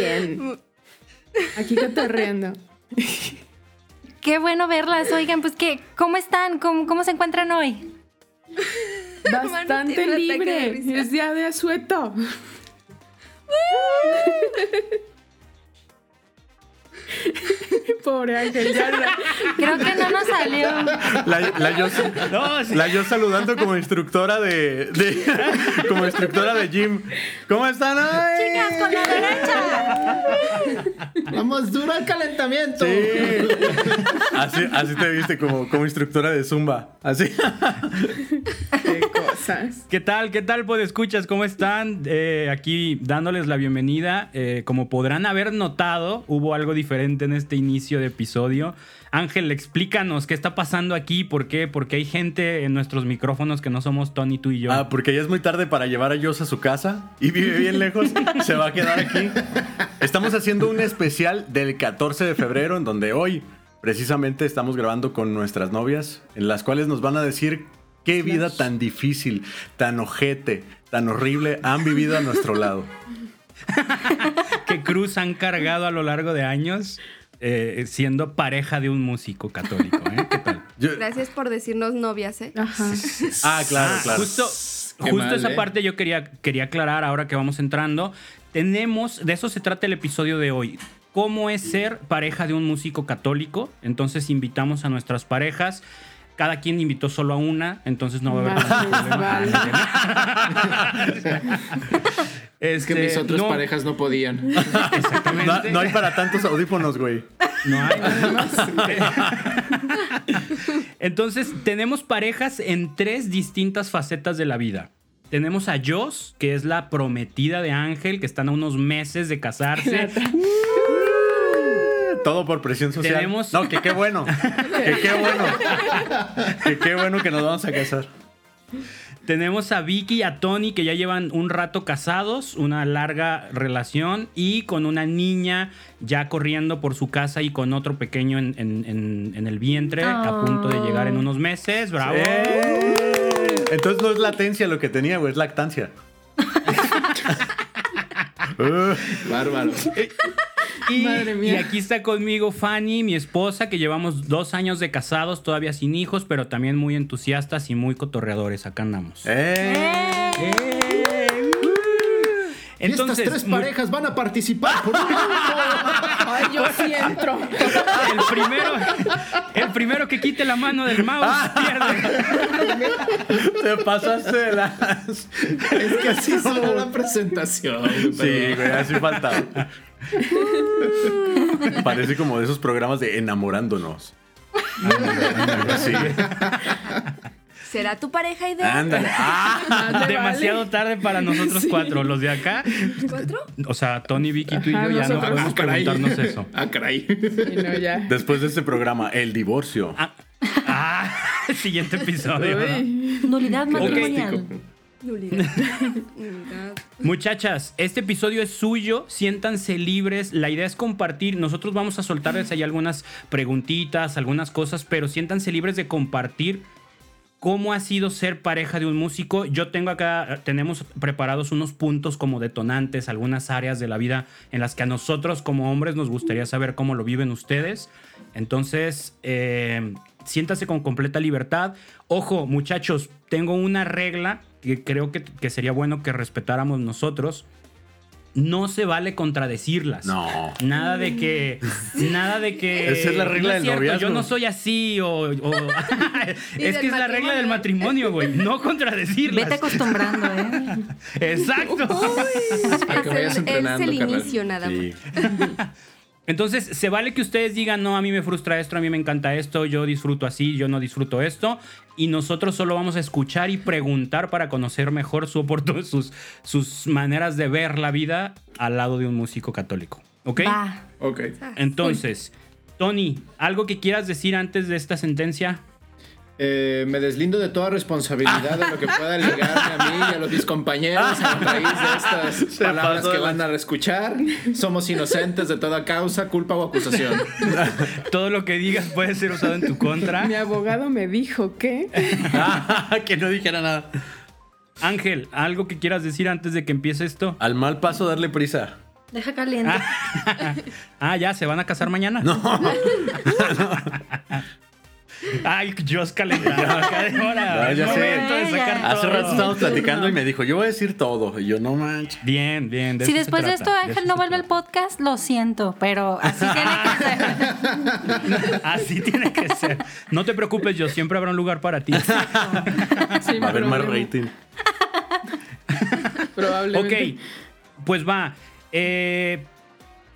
bien. Aquí cotorreando. Qué bueno verlas. Oigan, pues que, ¿cómo están? ¿Cómo, cómo se encuentran hoy? Bastante libre. Es día de asueto. Pobre Ángel, ya Creo que no nos salió. La, la yo, No, sí. la yo saludando como instructora de, de- como instructora de gym. ¿Cómo están? ¡Ay! Chicas, con la derecha. Vamos duro al calentamiento. Sí. Así, así te viste como, como instructora de Zumba. Así. Qué cosas. ¿Qué tal? ¿Qué tal, pues escuchas? ¿Cómo están? Eh, aquí dándoles la bienvenida. Eh, como podrán haber notado, hubo algo diferente en este inicio de episodio. Ángel, explícanos qué está pasando aquí, por qué, porque hay gente en nuestros micrófonos que no somos Tony, tú y yo. Ah, porque ya es muy tarde para llevar a Joss a su casa y vive bien lejos. Se va a quedar aquí. Estamos haciendo un especial del 14 de febrero en donde hoy precisamente estamos grabando con nuestras novias, en las cuales nos van a decir qué vida tan difícil, tan ojete, tan horrible han vivido a nuestro lado. ¿Qué cruz han cargado a lo largo de años eh, siendo pareja de un músico católico? ¿eh? ¿Qué tal? Yo- Gracias por decirnos novias, ¿eh? Ajá. ah, claro, Ah, claro. Justo, Qué justo mal, esa ¿eh? parte yo quería, quería aclarar ahora que vamos entrando. Tenemos, de eso se trata el episodio de hoy. ¿Cómo es ser pareja de un músico católico? Entonces invitamos a nuestras parejas. Cada quien invitó solo a una, entonces no va a haber les problema. Es que Este, mis otras no, parejas no podían. Exactamente. No, no hay para tantos audífonos, güey. No hay. Entonces, tenemos parejas en tres distintas facetas de la vida. Tenemos a Joss, que es la prometida de Ángel, que están a unos meses de casarse. Todo por presión social. Tenemos- No, que qué bueno. Que qué bueno. Que qué bueno que nos vamos a casar. Tenemos a Vicky y a Tony, que ya llevan un rato casados, una larga relación, y con una niña ya corriendo por su casa y con otro pequeño en, en- en- en el vientre, a punto de llegar en unos meses. ¡Bravo! ¡Eh! Entonces no es latencia lo que tenía, güey, es lactancia. Bárbaro. Y, Madre mía. y aquí está conmigo Fanny, mi esposa, que llevamos dos años de casados, todavía sin hijos, pero también muy entusiastas y muy cotorreadores. Acá andamos. ¡Eh! Entonces, Estas tres parejas van a participar por un. Ay, yo sí entro. el primero, el primero que quite la mano del mouse pierde. Te pasaste de las. Es que así será la presentación. Sí, güey, así faltaba. Parece como de esos programas de enamorándonos. Sí. ¿Será tu pareja ideal? Ándale. Ah, Demasiado vale. tarde para nosotros cuatro. Los de acá, ¿Cuatro? o sea, Tony, Vicky, tú y Ajá, yo ya no podemos Ah, caray. preguntarnos eso. Ah, caray. Sí, no, ya. Después de este programa, el divorcio. Ah, ah, siguiente episodio. Nulidad matrimonial. Nulidad. Nulidad. Muchachas, este episodio es suyo, siéntanse libres, la idea es compartir, nosotros vamos a soltarles ahí algunas preguntitas, algunas cosas, pero siéntanse libres de compartir cómo ha sido ser pareja de un músico. Yo tengo acá, tenemos preparados unos puntos como detonantes, algunas áreas de la vida en las que a nosotros como hombres nos gustaría saber cómo lo viven ustedes. Entonces, eh, siéntase con completa libertad. Ojo, muchachos, tengo una regla que creo que, que sería bueno que respetáramos nosotros. No se vale contradecirlas. No. Nada de que. Nada de que. Esa es la regla "No del cierto, noviazgo". Yo no soy así o. es que es la regla del matrimonio, güey. No contradecirlas. Vete acostumbrando, ¿eh? Exacto. Para que Es vayas el, es entrenando, el carnal. inicio nada más. Sí. Entonces, se vale que ustedes digan, no, a mí me frustra esto, a mí me encanta esto, yo disfruto así, yo no disfruto esto. Y nosotros solo vamos a escuchar y preguntar para conocer mejor su oportun- sus, sus maneras de ver la vida al lado de un músico católico. ¿Ok? Va. Ok. Entonces, Tony, ¿algo que quieras decir antes de esta sentencia? Eh, me deslindo de toda responsabilidad de lo que pueda ligarme a mí y a los mis compañeros a raíz de estas Se palabras que van a escuchar. Somos inocentes de toda causa, culpa o acusación. Todo lo que digas puede ser usado en tu contra. Mi abogado me dijo que. que no dijera nada. Ángel, ¿algo que quieras decir antes de que empiece esto? Al mal paso darle prisa. Deja caliente. Ah, ya, ¿se van a casar mañana? No, Ay, Dios calentado. No, ya sé. de sacar hace todo. rato estábamos platicando y me dijo, yo voy a decir todo. Y yo, no manches. Bien, bien. Si después de esto Ángel no vuelve al podcast, lo siento, pero así tiene que ser. Así tiene que ser. No te preocupes, yo siempre habrá un lugar para ti. Sí, Va a haber más rating. Probablemente. Ok, pues va. Eh,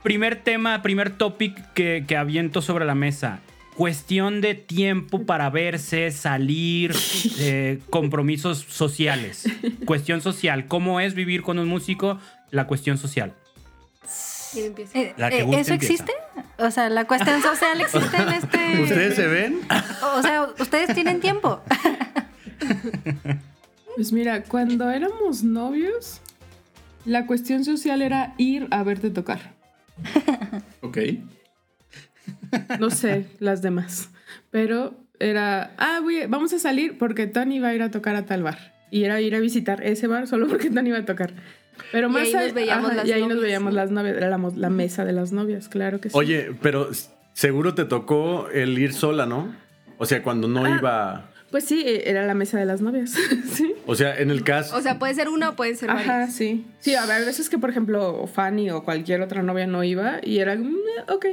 primer tema, primer topic que, que aviento sobre la mesa. Cuestión de tiempo para verse, salir, eh, compromisos sociales. Cuestión social. ¿Cómo es vivir con un músico? La cuestión social. ¿Quién empieza? Eh, La que eh, guste ¿Eso empieza. existe? O sea, la cuestión social existe en este. ¿Ustedes se ven? O sea, ustedes tienen tiempo. Pues mira, cuando éramos novios, la cuestión social era ir a verte tocar. Ok. No sé las demás. Pero era, ah, voy- vamos a salir porque Tony va a ir a tocar a tal bar. Y era ir a visitar ese bar solo porque Tony iba a tocar. Pero Y más ahí nos veíamos las y ahí nos veíamos las novias. Era la, la mesa de las novias, claro que sí. Oye, pero seguro te tocó el ir sola, ¿no? O sea, cuando no Ah. iba... Pues sí, era la mesa de las novias. sí. O sea, en el caso... O sea, puede ser una o pueden ser Ajá, varias. sí. Sí, a ver, a veces que, por ejemplo, Fanny o cualquier otra novia no iba y era, "Mm, ok.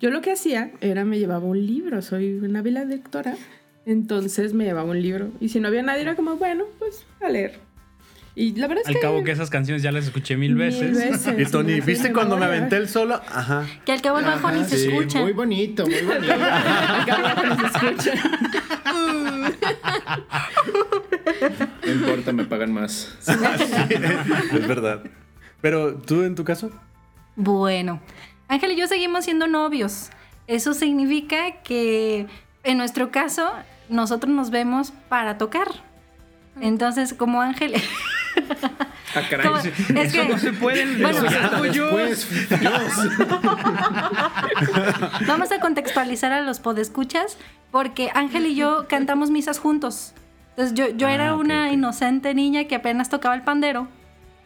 Yo lo que hacía era me llevaba un libro, soy una vila lectora, entonces me llevaba un libro. Y si no había nadie, era como, bueno, pues a leer. Y la verdad es Al que. cabo que esas canciones ya las escuché mil mil veces. veces, Y Tony, ¿viste cuando me aventé el solo? Ajá. Que al cabo el bajo ni se Sí, escucha. muy bonito, muy bonito. Al cabo ya no se escucha. No importa, me pagan más. es verdad. Pero, ¿tú en tu caso? Bueno, Ángel y yo seguimos siendo novios. Eso significa que en nuestro caso nosotros nos vemos para tocar. Entonces, como Ángel... Ah, caray. es Eso que, no se puede en Bueno, después, Dios. Vamos a contextualizar a los podescuchas porque Ángel y yo cantamos misas juntos. Entonces yo, yo Ah, era una inocente niña que apenas tocaba el pandero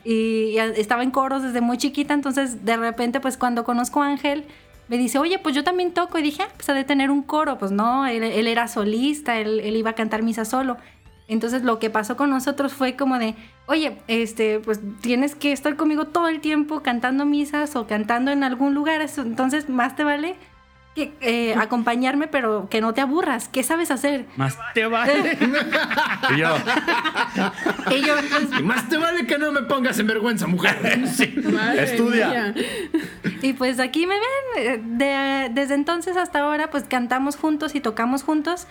y estaba en coros desde muy chiquita, entonces de repente pues cuando conozco a Ángel me dice, oye, pues yo también toco y dije, ah, pues ha de tener un coro, pues no, él, él era solista, él, él iba a cantar misa solo. Entonces lo que pasó con nosotros fue como de, oye, este, pues tienes que estar conmigo todo el tiempo cantando misas o cantando en algún lugar, entonces más te vale que eh, acompañarme, pero que no te aburras. ¿Qué sabes hacer? Más te vale. Y yo, Y yo, pues, Y más te vale que no me pongas en vergüenza, mujer. Madre Estudia. mía. y pues aquí me ven. eh, de- desde entonces hasta ahora, pues cantamos juntos y tocamos juntos.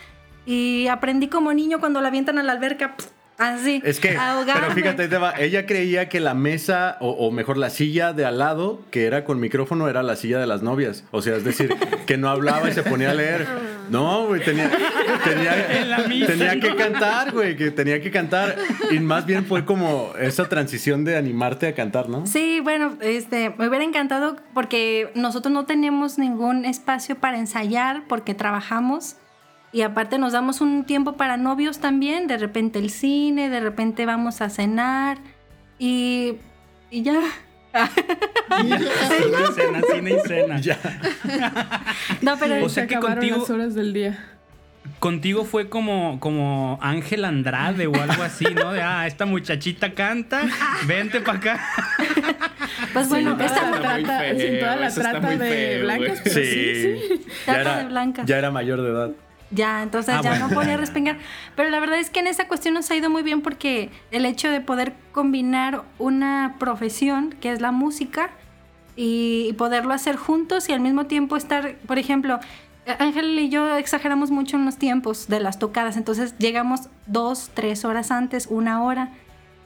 Y aprendí como niño cuando la avientan a la alberca, así. es que, ahogarme. pero fíjate, va. ella creía que la mesa, o, o mejor la silla de al lado, que era con micrófono, era la silla de las novias. O sea, es decir, que no hablaba y se ponía a leer. No, güey, tenía, tenía, tenía que cantar, güey, que tenía que cantar. Y más bien fue como esa transición de animarte a cantar, ¿no? Sí, bueno, este, me hubiera encantado porque nosotros no tenemos ningún espacio para ensayar porque trabajamos y aparte nos damos un tiempo para novios también, de repente el cine, de repente vamos a cenar y, y ya. Cine y cena, cine y cena. Ya. No, pero O sea Se que contigo- las horas del día. Contigo fue como, como Ángel Andrade o algo así, ¿no? De, ah, esta muchachita canta, vente para acá. pues bueno, Sí, esta la trata, feo, sin toda la trata de feo, blancas, pero sí, sí. Ya Trata era, de blancas. ya era mayor de edad. Ya, entonces Ah, ya bueno. no podía respingar. Pero la verdad es que en esa cuestión nos ha ido muy bien porque el hecho de poder combinar una profesión, que es la música, y, poderlo hacer juntos y al mismo tiempo estar, por ejemplo, Ángel y yo exageramos mucho en los tiempos de las tocadas, entonces llegamos dos, tres horas antes, una hora.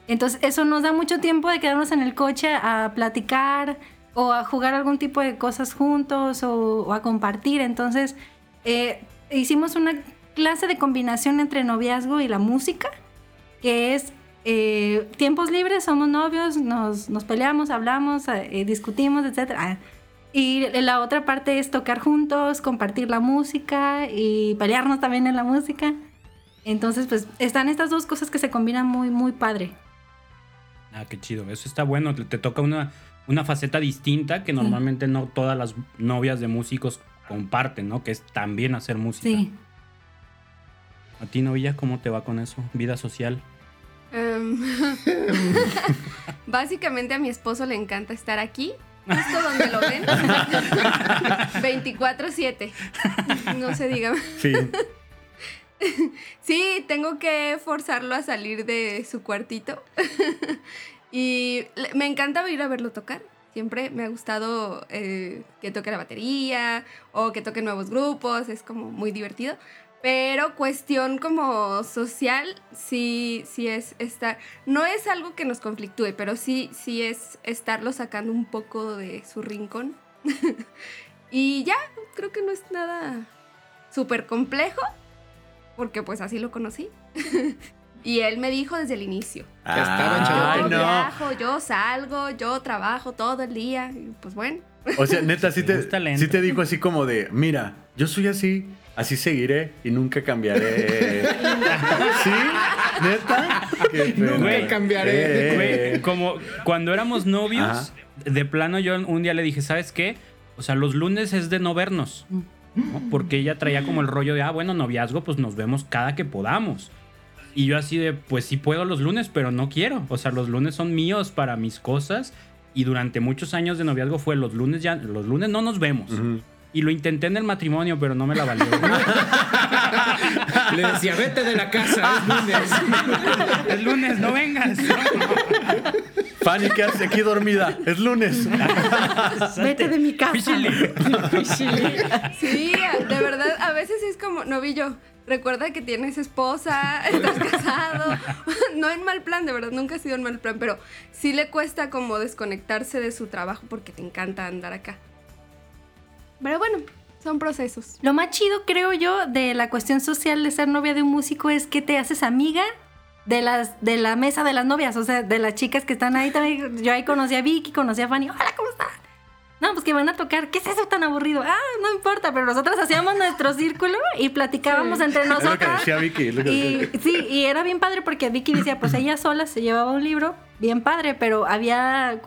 Entonces eso nos da mucho tiempo de quedarnos en el coche a platicar o a jugar algún tipo de cosas juntos o, o a compartir. Entonces eh, hicimos una clase de combinación entre noviazgo y la música, que es eh, tiempos libres, somos novios, nos, nos peleamos, hablamos, eh, discutimos, etc. Ah, Y la otra parte es tocar juntos, compartir la música y pelearnos también en la música. Entonces, pues están estas dos cosas que se combinan muy, muy padre. Ah, qué chido. Eso está bueno. Te, te toca una, una faceta distinta que normalmente no todas las novias de músicos comparten, ¿no? Que es también hacer música. Sí. ¿A ti, novia, cómo te va con eso? Vida social. Em, básicamente a mi esposo le encanta estar aquí, justo donde lo ven. 24/7. No se diga. Sí. Sí, tengo que forzarlo a salir de su cuartito. y me encanta ir a verlo tocar. Siempre me ha gustado eh, que toque la batería o que toque nuevos grupos. Es como muy divertido. Pero cuestión como social, sí, sí es estar. No es algo que nos conflictúe, pero sí, sí es estarlo sacando un poco de su rincón. y ya, creo que no es nada súper complejo, porque pues así lo conocí. y él me dijo desde el inicio. Ya estaban, Ay, chavos. Yo no. viajo, yo salgo, yo trabajo todo el día. Y pues bueno. O sea, neta, sí te, sí te dijo así como de, mira, yo soy así, así seguiré y nunca cambiaré. ¿Sí? ¿Neta? Güey, cambiaré. Eh. Güey, como cuando éramos novios, Ajá. de plano yo un día le dije, ¿sabes qué? O sea, los lunes es de no vernos. ¿no? Porque ella traía como el rollo de, ah, bueno, noviazgo, pues nos vemos cada que podamos. Y yo así de, pues sí puedo los lunes, pero no quiero. O sea, los lunes son míos para mis cosas. Y durante muchos años de noviazgo fue los lunes ya, los lunes no nos vemos. Y lo intenté en el matrimonio, pero no me la valió. Le decía, vete de la casa, es lunes. es lunes, no vengas. Fanny, ¿qué haces aquí dormida? Es lunes. Vete de mi casa. Píchale. Sí, de verdad, a veces es como, novillo, recuerda que tienes esposa, estás casado. No en mal plan, de verdad, nunca ha sido en mal plan, pero sí le cuesta como desconectarse de su trabajo porque te encanta andar acá. Pero bueno, son procesos. Lo más chido, creo yo, de la cuestión social de ser novia de un músico es que te haces amiga de las de la mesa de las novias, o sea, de las chicas que están ahí también. Yo ahí conocí a Vicky, conocí a Fanny. Hola, ¿cómo están? No, pues que van a tocar. ¿Qué es eso tan aburrido? Ah, no importa, pero nosotros hacíamos nuestro círculo y platicábamos entre Es lo que decía Vicky. lo que Y decía. sí, y era bien padre porque Vicky decía, pues ella sola se llevaba un libro, bien padre, pero había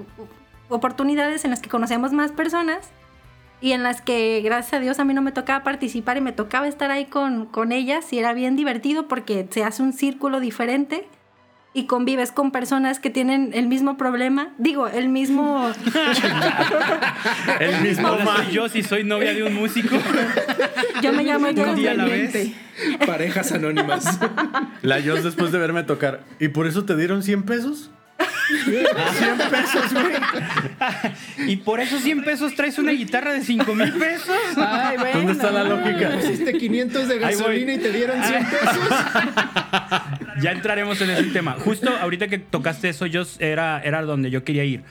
oportunidades en las que conocíamos más personas y en las que, gracias a Dios, a mí no me tocaba participar y me tocaba estar ahí con, con ellas y era bien divertido porque se hace un círculo diferente y convives con personas que tienen el mismo problema, digo, el mismo... El mismo Hola, ma- soy yo si soy novia de un músico. Yo me llamo Un día a la vez. Parejas anónimas. La Jos después de verme tocar. ¿Y por eso te dieron 100 pesos? 100 pesos, güey. Y por esos 100 pesos traes una guitarra de 5 mil pesos. Ay, bueno. ¿Dónde está la lógica? Pusiste 500 de gasolina y te dieron 100 pesos. Ya entraremos en ese tema. Justo ahorita que tocaste eso, yo era, era donde yo quería ir.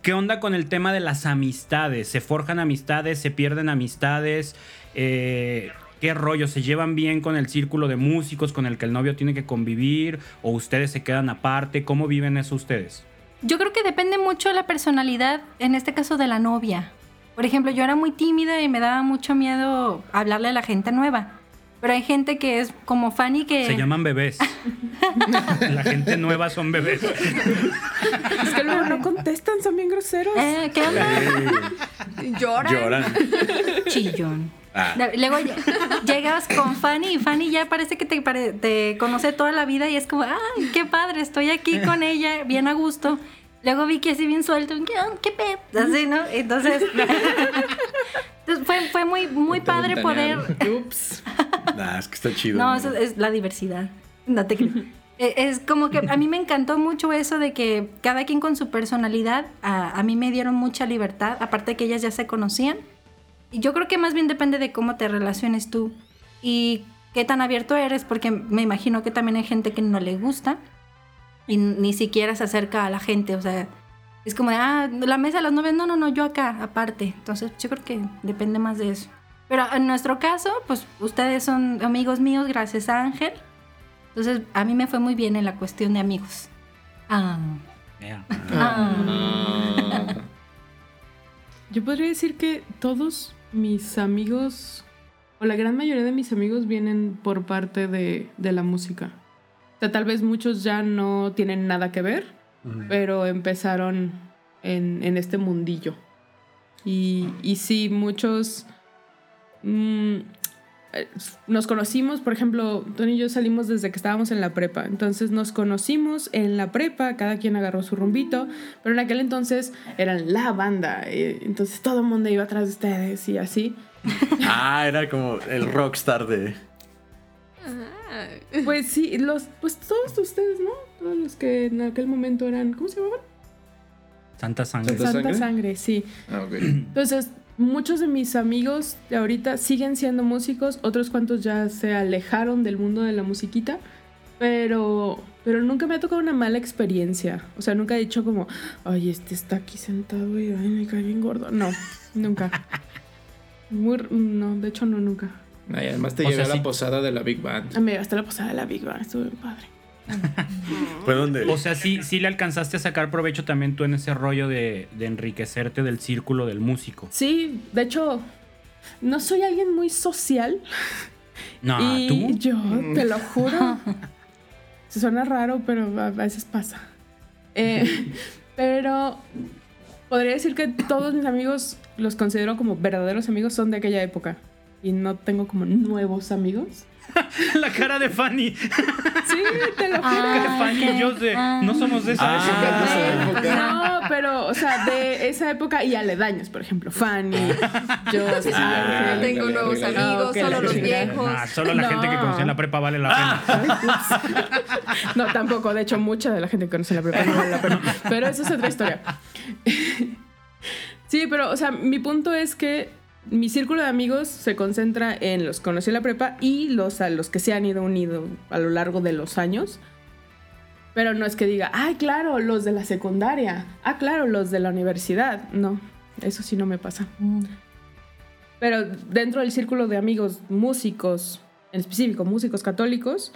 ¿Qué onda con el tema de las amistades? ¿Se forjan amistades? ¿Se pierden amistades? Eh, ¿Qué rollo? ¿Se llevan bien con el círculo de músicos con el que el novio tiene que convivir? ¿O ustedes se quedan aparte? ¿Cómo viven eso ustedes? Yo creo que depende mucho de la personalidad, en este caso de la novia. Por ejemplo, yo era muy tímida y me daba mucho miedo hablarle a la gente nueva. Pero hay gente que es como Fanny que... Se llaman bebés. La gente nueva son bebés. Es que luego no contestan, son bien groseros. Eh, ¿Qué onda? Lloran. Lloran. Chillón. Ah. Luego ll- llegas con Fanny y Fanny ya parece que te, te conoce toda la vida y es como, ay, qué padre, estoy aquí con ella, bien a gusto. Luego Vicky así bien suelto, ¿qué, qué pedo? Así, ¿no? Entonces, entonces fue, fue muy, muy padre poder... Ups. Nah, es que está chido. No, es la diversidad. No te. Eh, Es como que a mí me encantó mucho eso de que cada quien con su personalidad, a, a mí me dieron mucha libertad, aparte de que ellas ya se conocían. Yo creo que más bien depende de cómo te relaciones tú y qué tan abierto eres, porque me imagino que también hay gente que no le gusta y ni siquiera se acerca a la gente, o sea, es como de, ah, la mesa de las novias, no, no, no, yo acá, aparte. Entonces yo creo que depende más de eso. Pero en nuestro caso, pues ustedes son amigos míos gracias a Ángel. Entonces a mí me fue muy bien en la cuestión de amigos. Ah, Yeah. ah. Yo podría decir que todos mis amigos, o la gran mayoría de mis amigos, vienen por parte de, de la música. O sea, tal vez muchos ya no tienen nada que ver, pero empezaron en, en este mundillo. Y, y sí, muchos... mm, eh, nos conocimos, por ejemplo, Tony y yo salimos desde que estábamos en la prepa. Entonces nos conocimos en la prepa, cada quien agarró su rumbito, pero en aquel entonces eran la banda. eh, Entonces todo el mundo iba atrás de ustedes y así. Ah, era como el rockstar de. Ah, Pues sí, los, pues todos ustedes, ¿no? Todos los que en aquel momento eran, ¿cómo se llamaban? Santa sangre. Santa Santa sangre? sangre, sí. Ah, ok. Entonces, muchos de mis amigos de ahorita siguen siendo músicos, otros cuantos ya se alejaron del mundo de la musiquita, pero, pero nunca me ha tocado una mala experiencia. O sea, nunca he dicho como, ay, este está aquí sentado y ay, me cae bien gordo. No, nunca. Muy, r- no, de hecho no, nunca. Ay, además te O llevé sea, a la sí. posada de la Big Band. Ah, Me hasta la posada de la Big Bang, estuvo bien padre. Fue donde. O sea, sí, sí le alcanzaste a sacar provecho también tú en ese rollo de, de enriquecerte del círculo del músico. Sí, de hecho, no soy alguien muy social. No, y tú. yo te lo juro. Se suena raro, pero a veces pasa. Eh, pero podría decir que todos mis amigos los considero como verdaderos amigos, son de aquella época. Y no tengo como nuevos amigos. La cara de Fanny. Sí, te lo juro. Ah, Fanny ok. y yo sé. Ah. No somos de esa Ah. época. de esa época. No, pero, o sea, de esa época y aledaños, por ejemplo, Fanny, yo, Ah, Ángel. tengo nuevos amigos, Ah, ok, solo los chingada. viejos. Nah, solo la No. gente que conocí en la prepa vale la pena. No, tampoco. De hecho, mucha de la gente que conoce la prepa no vale la pena. Pero eso es otra historia. Sí, pero, o sea, mi punto es que mi círculo de amigos se concentra en los que conocí en la prepa y los a los que se han ido unido a lo largo de los años. Pero no es que diga, ay, claro, los de la secundaria. Ah, claro, los de la universidad. No, eso sí no me pasa. Pero dentro del círculo de amigos músicos, en específico músicos católicos,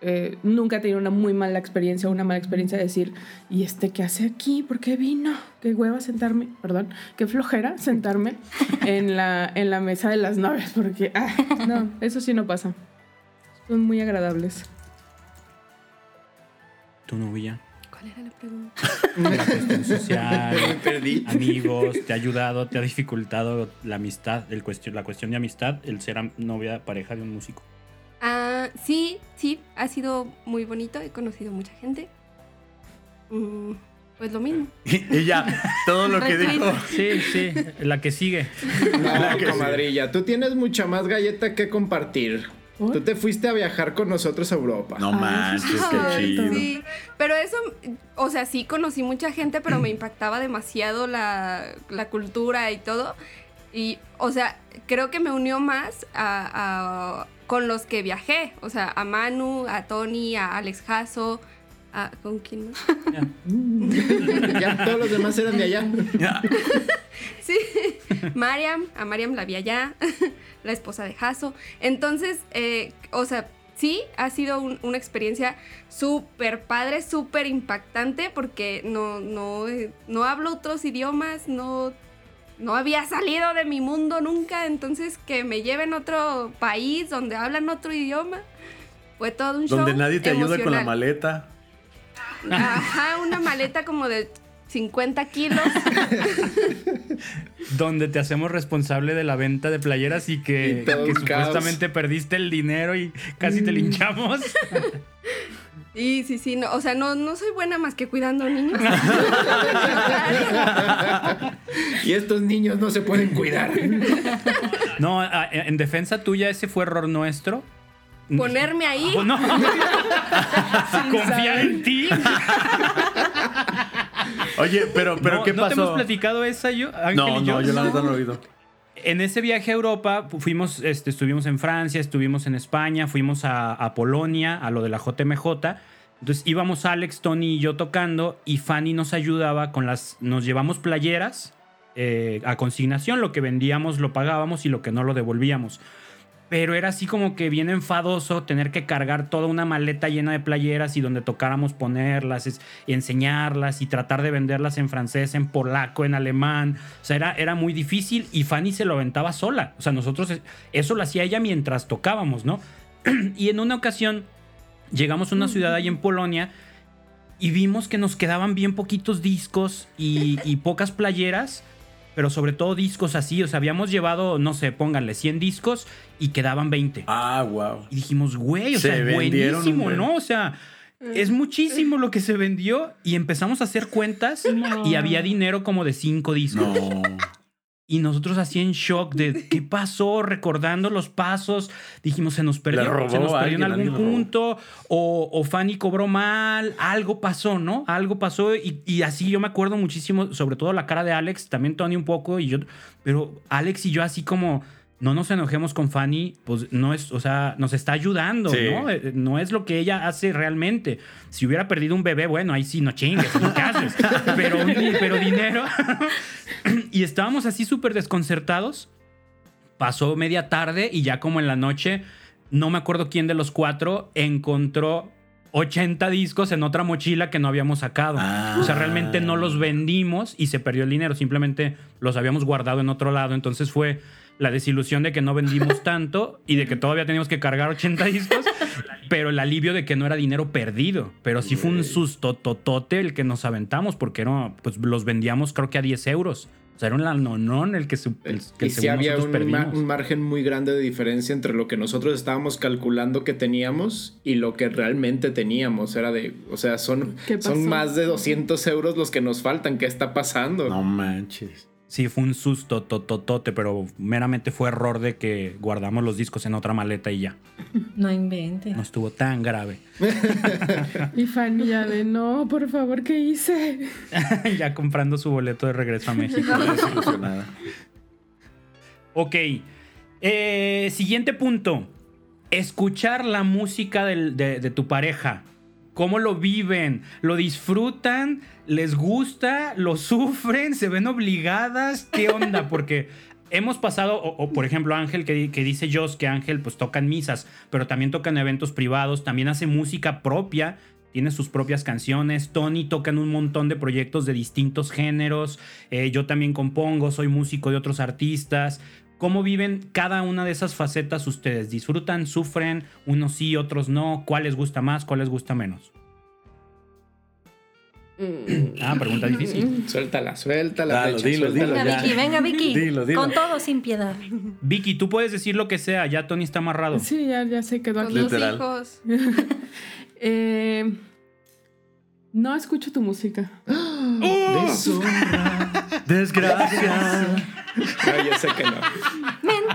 eh, nunca he tenido una muy mala experiencia, una mala experiencia de decir, ¿y este qué hace aquí? ¿Por qué vino? Qué hueva sentarme, perdón, qué flojera sentarme en la, en la mesa de las novias, porque, ah, no, eso sí no pasa. Son muy agradables. Tu novia. ¿Cuál era la pregunta? La cuestión social. Perdí. amigos, te ha ayudado, te ha dificultado la amistad, el cuestión, la cuestión de amistad, el ser novia, pareja de un músico. Ah, sí, sí, ha sido muy bonito, he conocido mucha gente. Mm, pues lo mismo. Y ya, todo lo que dijo. Sí, sí, la que sigue. No, que comadrilla, tú tienes mucha más galleta que compartir. ¿Por? Tú te fuiste a viajar con nosotros a Europa. No manches, es qué chido. Sí, pero eso, o sea, sí conocí mucha gente, pero me impactaba demasiado la, la cultura y todo. Y, o sea, creo que me unió más a, a- con los que viajé. O sea, a Manu, a Tony, a Alex Jasso, a, ¿con quién más? ya todos los demás eran de allá. Sí, Mariam, a Mariam la vi allá, la esposa de Jasso. Entonces, eh, o sea, sí, ha sido un- una experiencia súper padre, súper impactante, porque no, no, no hablo otros idiomas, no, no había salido de mi mundo nunca, entonces que me lleven a otro país donde hablan otro idioma. Fue todo un show. Donde nadie te ayuda con la maleta. Ajá, una maleta como de 50 kilos. Donde te hacemos responsable de la venta de playeras y que, Y supuestamente perdiste el dinero y casi te linchamos. Sí, sí, sí, no, o sea, no, no soy buena más que cuidando niños. Y estos niños no se pueden cuidar. No, en defensa tuya, ese fue error nuestro. Ponerme ahí. Oh, no. Confiar en ti. Oye, pero, pero No, ¿qué ¿no te pasó? hemos platicado esa yo? Ángel no, y yo? no, yo la no lo he oído. En ese viaje a Europa fu- fuimos, este, estuvimos en Francia, estuvimos en España, fuimos a, a Polonia, a lo de la JMJ. Entonces íbamos Alex, Tony y yo tocando y Fanny nos ayudaba con las, nos llevamos playeras eh, a consignación, lo que vendíamos lo pagábamos y lo que no lo devolvíamos. Pero era así como que bien enfadoso tener que cargar toda una maleta llena de playeras y donde tocáramos ponerlas y enseñarlas y tratar de venderlas en francés, en polaco, en alemán. O sea, era, era muy difícil y Fanny se lo aventaba sola. O sea, nosotros es- eso lo hacía ella mientras tocábamos, ¿no? y en una ocasión llegamos a una ciudad ahí en Polonia y vimos que nos quedaban bien poquitos discos y pocas playeras, pero sobre todo discos así. O sea, habíamos llevado, no sé, pónganle 100 discos y quedaban 20. Ah, wow. Y dijimos, güey, o Se sea, buenísimo, buen. ¿no? O sea, es muchísimo lo que se vendió y empezamos a hacer cuentas y había dinero como de 5 discos. No. Y nosotros así en shock de qué pasó, recordando los pasos. Dijimos, se nos perdió, robó se nos perdió en algún punto. O, o Fanny cobró mal, algo pasó, ¿no? Algo pasó. Y, y así yo me acuerdo muchísimo, sobre todo la cara de Alex, también Tony un poco. Y yo, pero Alex y yo así como. No nos enojemos con Fanny, pues no es, o sea, nos está ayudando, Sí. ¿no? Eh, No es lo que ella hace realmente. Si hubiera perdido un bebé, bueno, ahí sí no chingues, ¿no? ¿qué haces? Pero, pero dinero. y estábamos así súper desconcertados. Pasó media tarde y ya como en la noche, no me acuerdo quién de los cuatro encontró 80 discos en otra mochila que no habíamos sacado. Ah. O sea, realmente no los vendimos y se perdió el dinero, simplemente los habíamos guardado en otro lado. Entonces fue la desilusión de que no vendimos tanto y de que todavía teníamos que cargar 80 discos, pero el alivio de que no era dinero perdido. Pero sí fue un susto totote el que nos aventamos porque era, pues, los vendíamos creo que a 10 euros. O sea, era un lanonón el que, se, el, que y sí según había un, ma- un margen muy grande de diferencia entre lo que nosotros estábamos calculando que teníamos y lo que realmente teníamos. Era de, o sea, son, son más de 200 euros los que nos faltan. ¿Qué está pasando? No manches. Sí, fue un susto tototote, pero meramente fue error de que guardamos los discos en otra maleta y ya. No inventes. No estuvo tan grave. Y Fanny ya de, no, por favor, ¿qué hice? ya comprando su boleto de regreso a México. Desilusionada. Ok. Eh, siguiente punto. Escuchar la música del- de, de tu pareja. ¿Cómo lo viven? ¿Lo disfrutan? ¿Les gusta? ¿Lo sufren? ¿Se ven obligadas? ¿Qué onda? Porque hemos pasado, o, por ejemplo Ángel, que, di- que dice Joss que Ángel pues toca en misas, pero también toca en eventos privados, también hace música propia, tiene sus propias canciones. Tony toca en un montón de proyectos de distintos géneros. Eh, yo también compongo, soy músico de otros artistas. ¿Cómo viven cada una de esas facetas ustedes? ¿Disfrutan, sufren? Unos sí, otros no. ¿Cuál les gusta más? ¿Cuál les gusta menos? Ah, pregunta difícil. Suéltala, suéltala. Dalo, dilo, suéltala. Venga. Vicky, venga, Vicky. Dilo, dilo. Con todo sin piedad. Vicky, tú puedes decir lo que sea. Ya Tony está amarrado. Sí, ya, ya se quedó Con aquí. dos Literal. hijos. Eh, no escucho tu música. Deshonra. Desgracia. No, yo sé que no.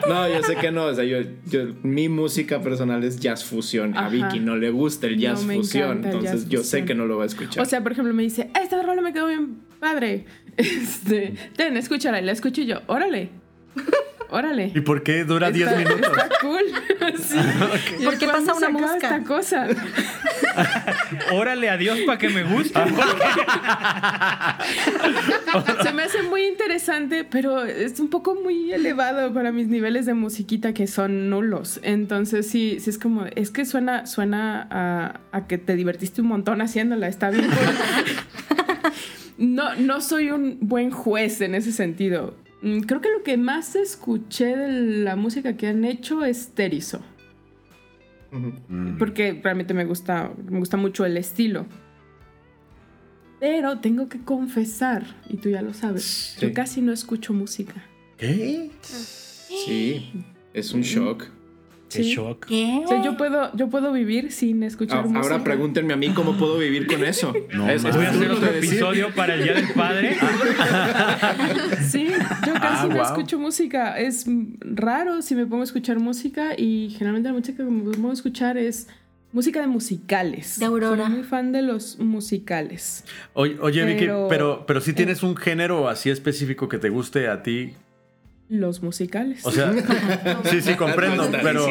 No, yo sé que no. O sea, yo, yo- mi música personal es jazz fusión. A. Vicky no le gusta el jazz No, fusión. Entonces jazz yo sé que no lo va a escuchar. O sea, por ejemplo, me dice, esta rola me quedó bien padre. Este, ten, escúchala. Y la escucho y yo, órale. Órale. ¿Y por qué dura 10 Está- minutos? Está cool. Sí. Y ¿Por qué ¿cuándo pasa una mosca? esta cosa? Órale, adiós para que me guste. Se me hace muy interesante, pero es un poco muy elevado para mis niveles de musiquita que son nulos. Entonces sí, sí es como, es que suena, suena a, a que te divertiste un montón haciéndola, está bien. cool. No, no soy un buen juez en ese sentido. Mm, Creo que lo que más escuché de la música que han hecho es Terizo. Mm. porque realmente me gusta, me gusta mucho el estilo. Pero tengo que confesar, y tú ya lo sabes, Sí. yo casi no escucho música. ¿Qué? Sí, es un shock. Qué Sí. shock. ¿Qué? O sea, yo puedo, yo puedo vivir sin escuchar Ah, música. Ahora pregúntenme a mí cómo puedo vivir con eso. No, Es-. Voy a hacer otro decir. episodio para el Día del Padre. Sí, yo casi Ah, no wow. escucho música. Es raro si me pongo a escuchar música y generalmente la música que me pongo a escuchar es música de musicales. De Aurora. Soy muy fan de los musicales. Oye, oye, Vicky, Pero- pero, pero sí tienes un género así específico que te guste a ti. Los musicales. O sea, sí, sí, comprendo, pero,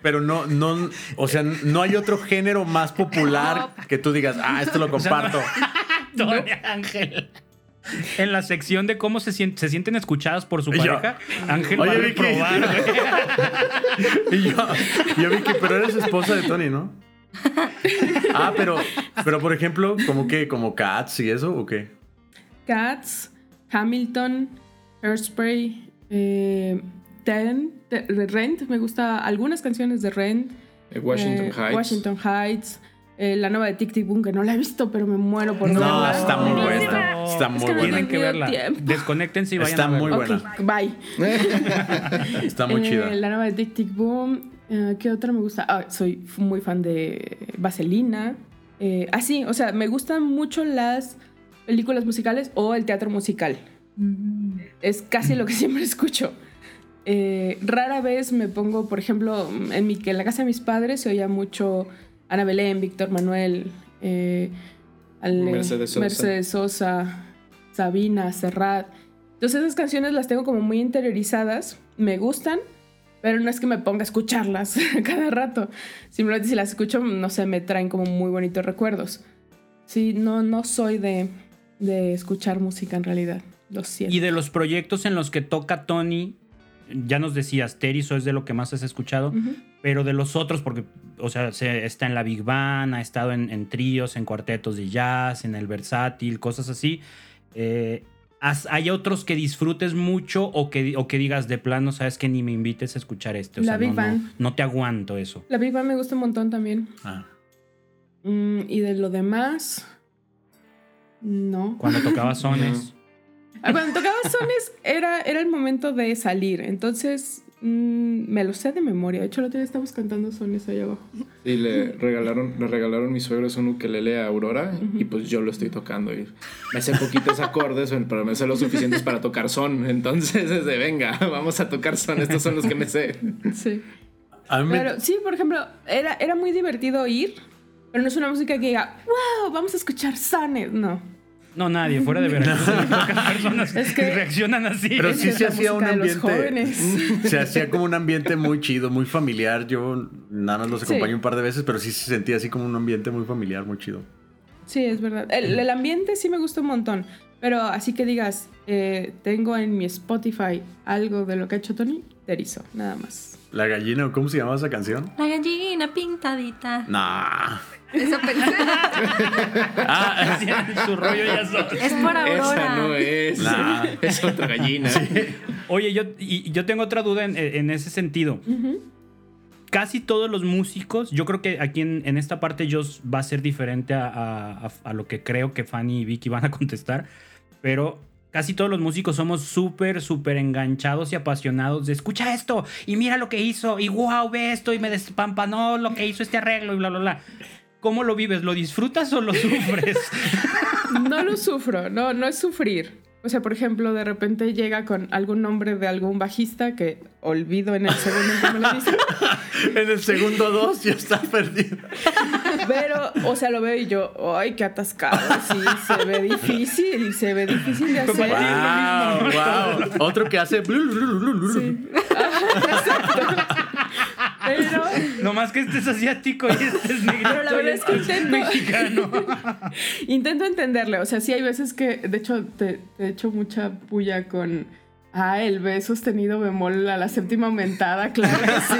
pero no, no, o sea, no hay otro género más popular que tú digas, ah, esto lo comparto. Tony Ángel. En la sección de cómo se, sien- se sienten escuchadas por su yo, pareja, Ángel Oye, va a reprobar. güey. Y yo, yo Vicky, pero eres esposa de Tony, ¿no? Ah, pero, pero por ejemplo, ¿como qué? ¿Como Cats y eso o qué? Cats, Hamilton, Hairspray, eh, Ten, de- de Rent. Me gusta algunas canciones de Rent. Eh, Washington eh, Heights. Washington Heights. Eh, la nueva de Tic Tic Boom, que no la he visto, pero me muero por No, verla. está muy No, buena. Está Es muy que buena. Tienen que verla. tiempo. Desconéctense y vayan Está a verla. muy buena. Bye. Está muy Eh, chida. La nueva de Tic Tic Boom. eh, ¿Qué otra me gusta? Ah, soy muy fan de Vaselina. Eh, ah, sí, o sea, me gustan mucho las películas musicales o el teatro musical. Es casi lo que siempre escucho. Eh, rara vez me pongo, por ejemplo, en, mi, en la casa de mis padres se oía mucho Ana Belén, Víctor Manuel, eh, al- Mercedes Sosa. Mercedes Sosa, Sabina, Serrat. Entonces esas canciones las tengo como muy interiorizadas, me gustan, pero no es que me ponga a escucharlas cada rato. Simplemente si las escucho, no sé, me traen como muy bonitos recuerdos. Sí, no, no soy de, de escuchar música en realidad. Lo siento. Y de los proyectos en los que toca Tony, ya nos decías, Terizo es de lo que más has escuchado, pero de los otros, porque, o sea, se- está en la Big Band, ha estado en, en tríos, en cuartetos de jazz, en el versátil, cosas así. Eh, ¿has- ¿Hay otros que disfrutes mucho o que, o que digas de plano, sabes que ni me invites a escuchar este? O La sea, Big no, Band. no te aguanto eso. La Big Bang me gusta un montón también. Ah. Mm, y de lo demás, no. Cuando tocaba sones. Ah, Cuando tocaba sones era, era el momento de salir, entonces mm, me lo sé de memoria. De hecho, el otro día estábamos cantando sones ahí abajo. Y le regalaron, le regalaron mis suegros un ukelele a Aurora y pues yo lo estoy tocando. Y me sé poquitos acordes, pero me sé lo suficientes para tocar son. Entonces es de venga, vamos a tocar son. Estos son los que me sé. Sí. A mí me- Pero sí, por ejemplo, era, era muy divertido ir, pero no es una música que diga, wow, vamos a escuchar sones. No. No, nadie, fuera de Veracruz. pocas personas Es que- reaccionan así. Pero sí se hacía un música de los ambiente. jóvenes. Se hacía como un ambiente muy chido, muy familiar. Yo nada más los Sí. acompañé un par de veces, pero sí se sentía así como un ambiente muy familiar, muy chido. Sí, es verdad. El, el ambiente sí me gusta un montón. Pero así que digas, eh, tengo en mi Spotify algo de lo que ha hecho Tony, Terizo, nada más. La gallina, ¿o ¿cómo se llamaba esa canción? La gallina pintadita. Nah. Eso pensé. Ah, su rollo ya son. Es por Aurora. Esa no es. Nah. Es otra gallina. Oye, yo, y yo tengo otra duda en, en ese sentido. Casi todos los músicos, yo creo que aquí en, en esta parte yo va a ser diferente a, a- a- a lo que creo que Fanny y Vicky van a contestar, pero casi todos los músicos somos súper, súper enganchados y apasionados de escucha esto y mira lo que hizo y wow, ve esto y me despampanó lo que hizo este arreglo y bla, bla, bla. ¿Cómo lo vives? ¿Lo disfrutas o lo sufres? No lo sufro, no, no es sufrir. O sea, por ejemplo, de repente llega con algún nombre de algún bajista que olvido en el segundo en que me lo dice. en el segundo dos ya está perdido. Pero, o sea, lo veo y yo, ay, qué atascado. Sí, se ve difícil, se ve difícil de hacer. Wow, wow. Otro que hace. Sí. Exacto. Pero, Nomás que este es asiático y este es negrito Pero la verdad es este que intento- mexicano. intento entenderle. O sea, sí hay veces que, de hecho, te, te echo mucha puya con. Ah, el B sostenido bemol a la séptima aumentada, claro que sí.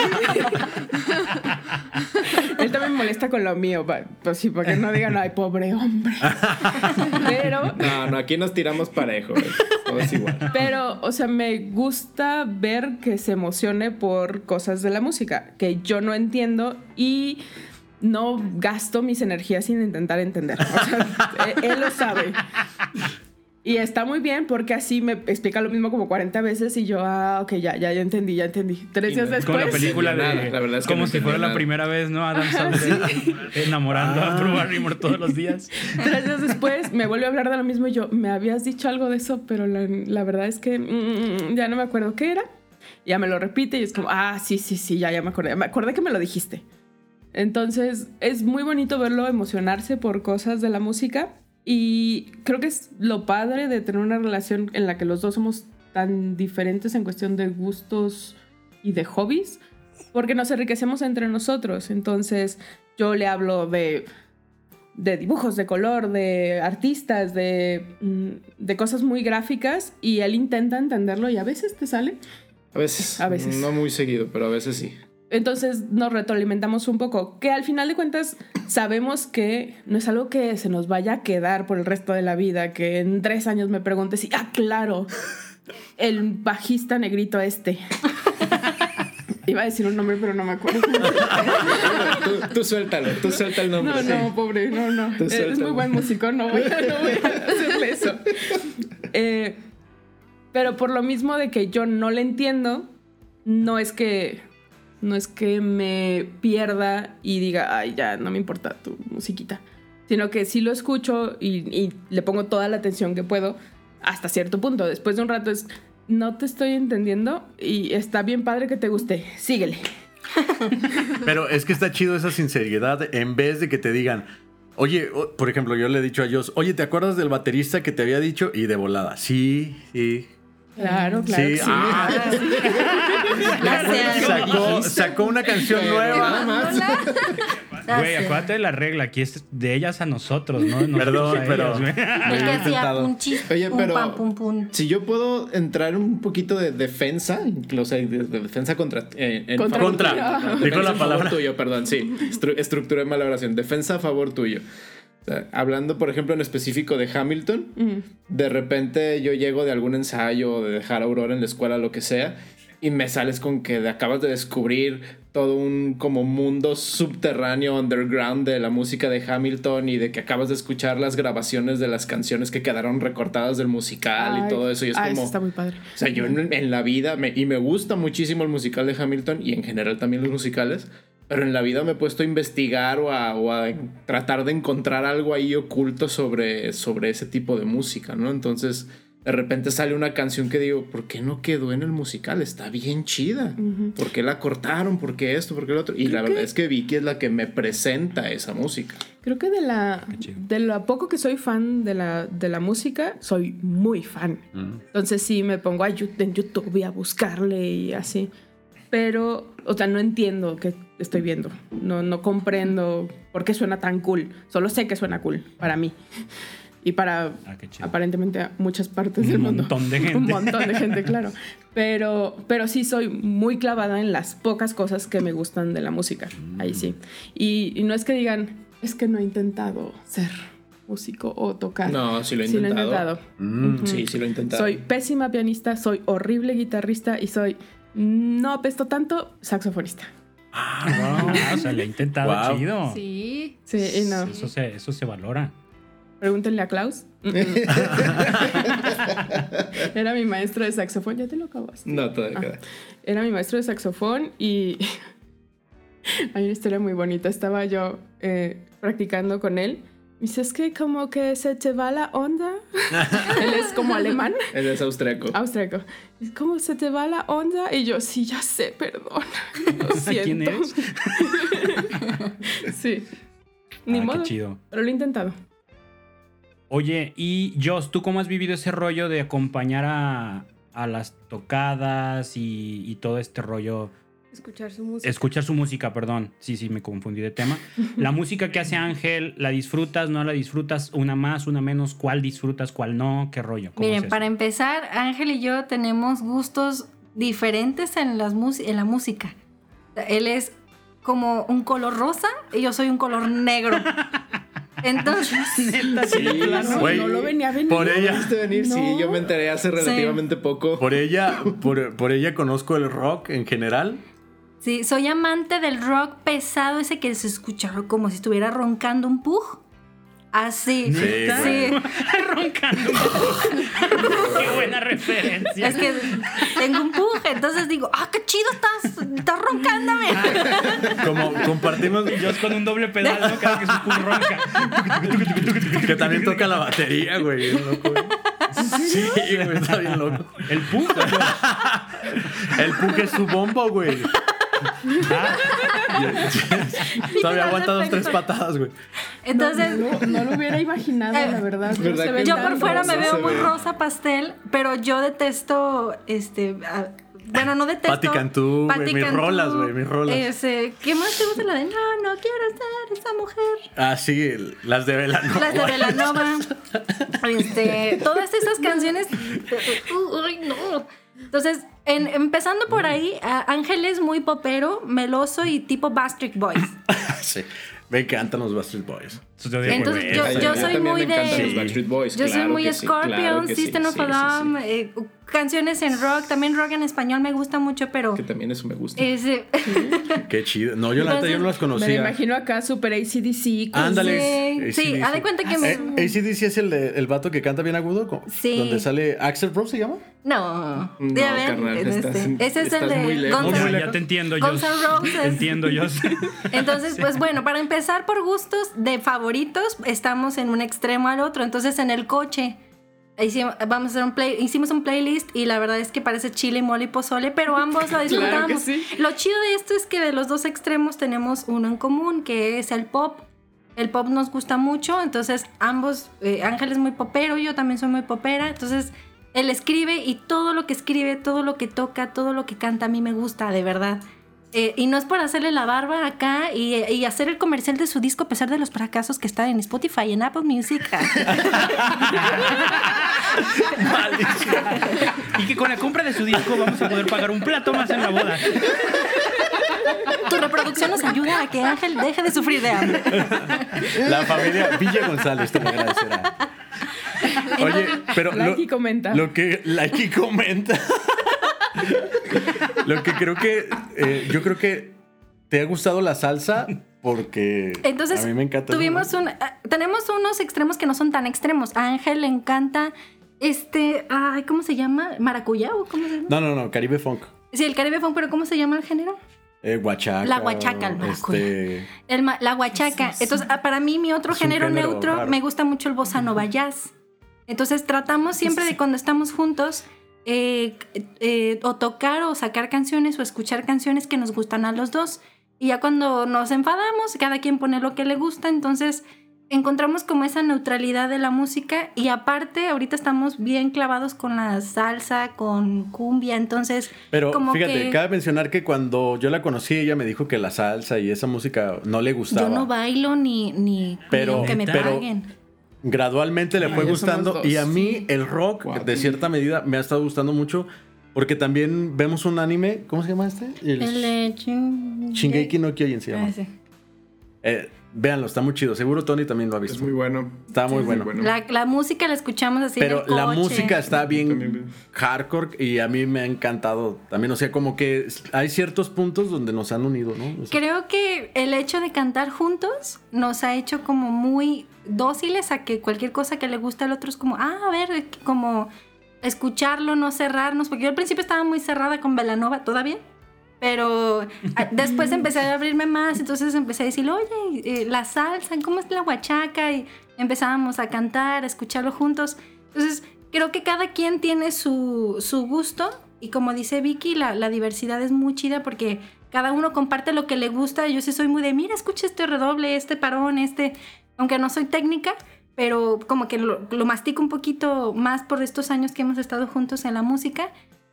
Él también molesta con lo mío, pues sí, para que no digan, ay, pobre hombre. Pero No, no, aquí nos tiramos parejo. es igual. Pero, o sea, me gusta ver que se emocione por cosas de la música que yo no entiendo y no gasto mis energías sin intentar entender. O sea, eh, él lo sabe. Y está muy bien porque así me explica lo mismo como 40 veces y yo, ah, ok, ya, ya, ya entendí, ya entendí. Tres Y días no- después. Como la película de. Nada, la verdad es que como no si fuera la nada. primera vez, ¿no? Adam Sandler enamorando a Drew Barrymore todos los días. Tres días después me vuelve a hablar de lo mismo y yo, me habías dicho algo de eso, pero la, la verdad es que mm, ya no me acuerdo qué era. Ya me lo repite y es como, ah, sí, sí, sí, ya, ya me acordé. Me acordé que me lo dijiste. Entonces es muy bonito verlo emocionarse por cosas de la música y creo que es lo padre de tener una relación en la que los dos somos tan diferentes en cuestión de gustos y de hobbies, porque nos enriquecemos entre nosotros. Entonces yo le hablo de de dibujos, de color, de artistas, de, mm, de cosas muy gráficas y él intenta entenderlo y a veces te sale. A veces. A veces. No muy seguido, pero a veces sí. Entonces nos retroalimentamos un poco, que al final de cuentas sabemos que no es algo que se nos vaya a quedar por el resto de la vida, que en tres años me preguntes y, ah, claro, el bajista negrito este. Iba a decir un nombre, pero no me acuerdo. tú, tú suéltalo, tú suelta el nombre. No, sí. no, pobre, no, no. Tú Es suéltalo. muy buen músico, no voy a, no voy a hacerle eso. Eh, pero por lo mismo de que yo no le entiendo, no es que no es que me pierda y diga, ay, ya, no me importa tu musiquita. Sino que sí lo escucho y, y le pongo toda la atención que puedo hasta cierto punto. Después de un rato es, no te estoy entendiendo y está bien padre que te guste. Síguele. Pero es que está chido esa sinceridad en vez de que te digan, oye, por ejemplo, yo le he dicho a ellos, oye, ¿te acuerdas del baterista que te había dicho? Y de volada, sí, sí. Claro, claro. Sí, sí. ah. Gracias. Sacó, sacó una canción nueva. Güey, acuérdate de la regla. Aquí es de ellas a nosotros, ¿no? Nosotros Perdón, pero-. El que hacía un chis, Oye, pum, pero- pam, pum, pum. Si yo puedo entrar un poquito de defensa, incluso de, de defensa contra. eh, en Contra- Contra. tuyo. Dijo la palabra. favor tuyo, perdón, sí. Estru- estructuré mal la oración. Defensa a favor tuyo. O sea, hablando, por ejemplo, en específico de Hamilton, Ujú. de repente yo llego de algún ensayo o de dejar a Aurora en la escuela, lo que sea, y me sales con que acabas de descubrir todo un como mundo subterráneo, underground de la música de Hamilton y de que acabas de escuchar las grabaciones de las canciones que quedaron recortadas del musical Ay, y todo eso. Y es ah, como... eso está muy padre. O sea, yo en, en la vida, me- y me gusta muchísimo el musical de Hamilton y en general también los musicales, pero en la vida me he puesto a investigar o a, o a tratar de encontrar algo ahí oculto sobre, sobre ese tipo de música, ¿no? Entonces, de repente sale una canción que digo, ¿por qué no quedó en el musical? Está bien chida. ¿Por qué la cortaron? ¿Por qué esto? ¿Por qué lo otro? Y la verdad es que Vicky es la que me presenta esa música. Creo que de la de lo poco que soy fan de la, de la música, soy muy fan. Entonces sí me pongo a Yu- en YouTube y a buscarle y así. Pero, o sea, no entiendo qué estoy viendo. No, no comprendo por qué suena tan cool. Solo sé que suena cool para mí. Y para Ah, aparentemente muchas partes Un del mundo. montón de gente. Un montón de gente, claro. Pero, pero sí soy muy clavada en las pocas cosas que me gustan de la música. Ahí sí. Y, y no es que digan, es que no he intentado ser músico o tocar. No, sí lo he Sí lo he intentado. Mm. Sí, sí lo he intentado. Soy pésima pianista, soy horrible guitarrista y soy, no apesto tanto, saxofonista. Ah, o sea, le ha intentado Wow. chido. Sí. Sí, y no. Eso se, eso se valora. Pregúntenle a Klaus. Era mi maestro de saxofón, ya te lo acabas. No, todavía Ah. queda. Era mi maestro de saxofón y hay una historia muy bonita. Estaba yo eh, practicando con él. Me dice, es que como que se te va la onda. él es como alemán, Él es austriaco. austriaco. Es como se te va la onda. Y yo, sí, ya sé, perdón. Lo siento. ¿Quién eres? sí. Ni Ah, modo. qué chido. Pero lo he intentado. Oye, y Joss, ¿tú cómo has vivido ese rollo de acompañar a, a las tocadas y, y todo este rollo? Escuchar su música. Escuchar su música, perdón. Sí, sí, me confundí de tema. La música que hace Ángel, ¿la disfrutas, no la disfrutas? ¿Una más, una menos? ¿Cuál disfrutas, cuál no? ¿Qué rollo? ¿Cómo Miren, es para empezar, Ángel y yo tenemos gustos diferentes en, las en la música. Él es como un color rosa y yo soy un color negro. Entonces, Neta, sí. No, Güey, no lo venía a venir. Por ella, ¿Viste venir? Sí, No. yo me enteré hace relativamente poco. por ella, por, por ella conozco el rock en general. sí, soy amante del rock pesado, ese que se escucha como si estuviera roncando un pug. Así. ¿Neta? Sí. Roncando. Qué buena referencia. Es que tengo un pug, entonces digo, ah, qué chido estás, estás roncándome. Como compartimos, Joss con un doble pedal, ¿no? Cada que su ronca. que también toca la batería, güey. bien loco, güey. Sí, güey, está bien loco. El pum. El Pug es su bombo, güey. Todavía aguanta dos, tres patadas, güey. Entonces, No, no lo hubiera imaginado, Eh, la verdad. no ¿verdad se que ve Yo por fuera me veo muy ve. rosa pastel, pero yo detesto, este, a- bueno, no detesto. Patti Cantú, mis Cantú, rolas, güey, mis rolas. Ese, ¿Qué más te gusta? La de No, no quiero ser esa mujer. Ah, sí, las de Velanova. Las de Velanova. este, todas esas canciones. Uy, no. Entonces, en- empezando por ahí, a- Ángel es muy popero, meloso y tipo Bastric Boys. Sí, me encantan los Bastard Boys. Entonces, yo- soy muy me de- Boys. Yo soy muy que sí, Scorpion, claro sí, System of a sí, sí. Down, eh, canciones en rock, también rock en español me gusta mucho, pero Que también eso me gusta. es, eh, Qué chido. No, yo la yo no las Me conocía. imagino acá super ACDC. con- Ándale. Sí, haz de cuenta que Eh, me- ACDC es el, de- el vato que canta bien agudo. co- Sí. Donde sale Axel Rose, ¿se llama? no, No, ya ven, carnal, este, ese es el de N' ya te entiendo yo. Entiendo yo. Entonces, pues bueno, para empezar por gustos de favoritos, estamos en un extremo al otro. Entonces, en el coche, hicimos, vamos a hacer un play, hicimos un playlist y la verdad es que parece chile, mole y pozole, pero ambos lo disfrutamos. que sí. Lo chido de esto es que de los dos extremos tenemos uno en común, que es el pop. El pop nos gusta mucho, entonces ambos, eh, Ángel es muy popero, yo también soy muy popera, entonces él escribe y todo lo que escribe, todo lo que toca, todo lo que canta a mí me gusta, de verdad. Eh, y no es por hacerle la barba acá y, y hacer el comercial de su disco a pesar de los fracasos que está en Spotify y en Apple Music. y que con la compra de su disco vamos a poder pagar un plato más en la boda. tu reproducción nos ayuda a que Ángel deje de sufrir de hambre. La familia Villa González te lo agradecerá. Oye, pero Like lo, y comenta. lo que like y comenta. Lo que creo que eh, yo creo que te ha gustado la salsa porque Entonces, a mí me encanta. tuvimos un, ah, tenemos unos extremos que no son tan extremos. A Ángel le encanta este, ay, ¿cómo se llama? ¿Maracuyá o cómo se llama? No, no, no, Caribe Funk. Sí, el Caribe Funk, pero ¿cómo se llama el género? Eh, guachaca. La guachaca, el maracuya. este, El ma- la huachaca. Entonces, ah, para mí, mi otro género, género neutro, raro. me gusta mucho el bossa nova jazz. Entonces, tratamos siempre de cuando estamos juntos, eh, eh, o tocar o sacar canciones o escuchar canciones que nos gustan a los dos. Y ya cuando nos enfadamos, cada quien pone lo que le gusta. Entonces, encontramos como esa neutralidad de la música. Y aparte, ahorita estamos bien clavados con la salsa, con cumbia. Entonces, Pero como fíjate, que cabe mencionar que cuando yo la conocí, ella me dijo que la salsa y esa música no le gustaba. yo no bailo ni, ni, Pero- ni aunque me pero- paguen. Gradualmente le fue ya somos gustando y a mí el rock de cierta medida me ha estado gustando mucho porque también vemos un anime, ¿cómo se llama este? El, El chin- Shingeki no Kyojin se llama. Ah, sí. Eh, véanlo, está muy chido. Seguro Tony también lo ha visto. Es muy bueno. Está muy Es bueno. La, la música la escuchamos así. en Pero la música está bien hardcore y a mí me ha encantado también. O sea, como que hay ciertos puntos donde nos han unido, ¿no? O sea, Creo que el hecho de cantar juntos nos ha hecho como muy dóciles a que cualquier cosa que le guste al otro es como, ah, a ver, como escucharlo, no cerrarnos. Porque yo al principio estaba muy cerrada con Velanova, todavía. Pero después empecé a abrirme más, entonces empecé a decir, oye, eh, la salsa, ¿cómo es la huachaca? Y empezábamos a cantar, a escucharlo juntos. Entonces, creo que cada quien tiene su, su gusto y como dice Vicky, la, la diversidad es muy chida porque cada uno comparte lo que le gusta. Yo sí soy muy de, mira, escucha este redoble, este parón, este, aunque no soy técnica, pero como que lo, lo mastico un poquito más por estos años que hemos estado juntos en la música.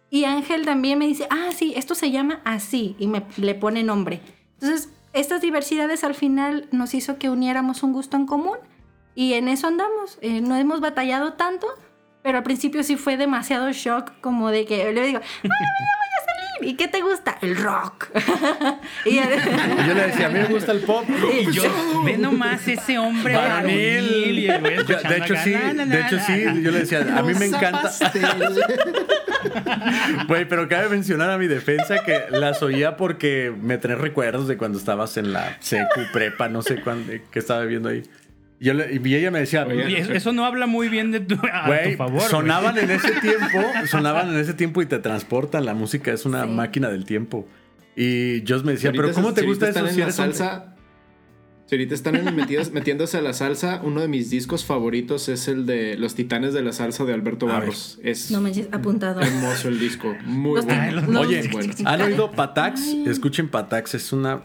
Y Ángel también me dice, ah, sí, esto se llama así, y me le pone nombre. Entonces, estas diversidades al final nos hizo que uniéramos un gusto en común y en eso andamos. Eh, no hemos batallado tanto, pero al principio sí fue demasiado shock, como de que le digo, ¡Ay! ¿Y qué te gusta? El rock. y yo le decía, a mí me gusta el pop. Y yo, ve nomás ese hombre Varonil. varonil y el güey Yo- de hecho, acá, sí, na, na, de hecho, na, sí, na. yo le decía, a mí me encanta. Güey, pero cabe mencionar a mi defensa que las oía porque me trae recuerdos de cuando estabas en la secu, prepa, no sé cuándo, qué estaba viendo ahí. Y, yo le- y ella me decía, Oye, eso, eso no habla muy bien de tu, a tu favor. sonaban en ese tiempo, sonaban en ese tiempo y te transportan. La música es una Sí. máquina del tiempo. Y Joss me decía, pero ¿cómo te gusta eso si en la eres hombre?" salsa? Si ahorita están en- metidos- metiéndose a la salsa, uno de mis discos favoritos es el de Los Titanes de la Salsa de Alberto. Barros. Es no apuntado. hermoso el disco. Muy Los bueno. Oye, bueno. ¿han oído Patax? Escuchen Patax, es una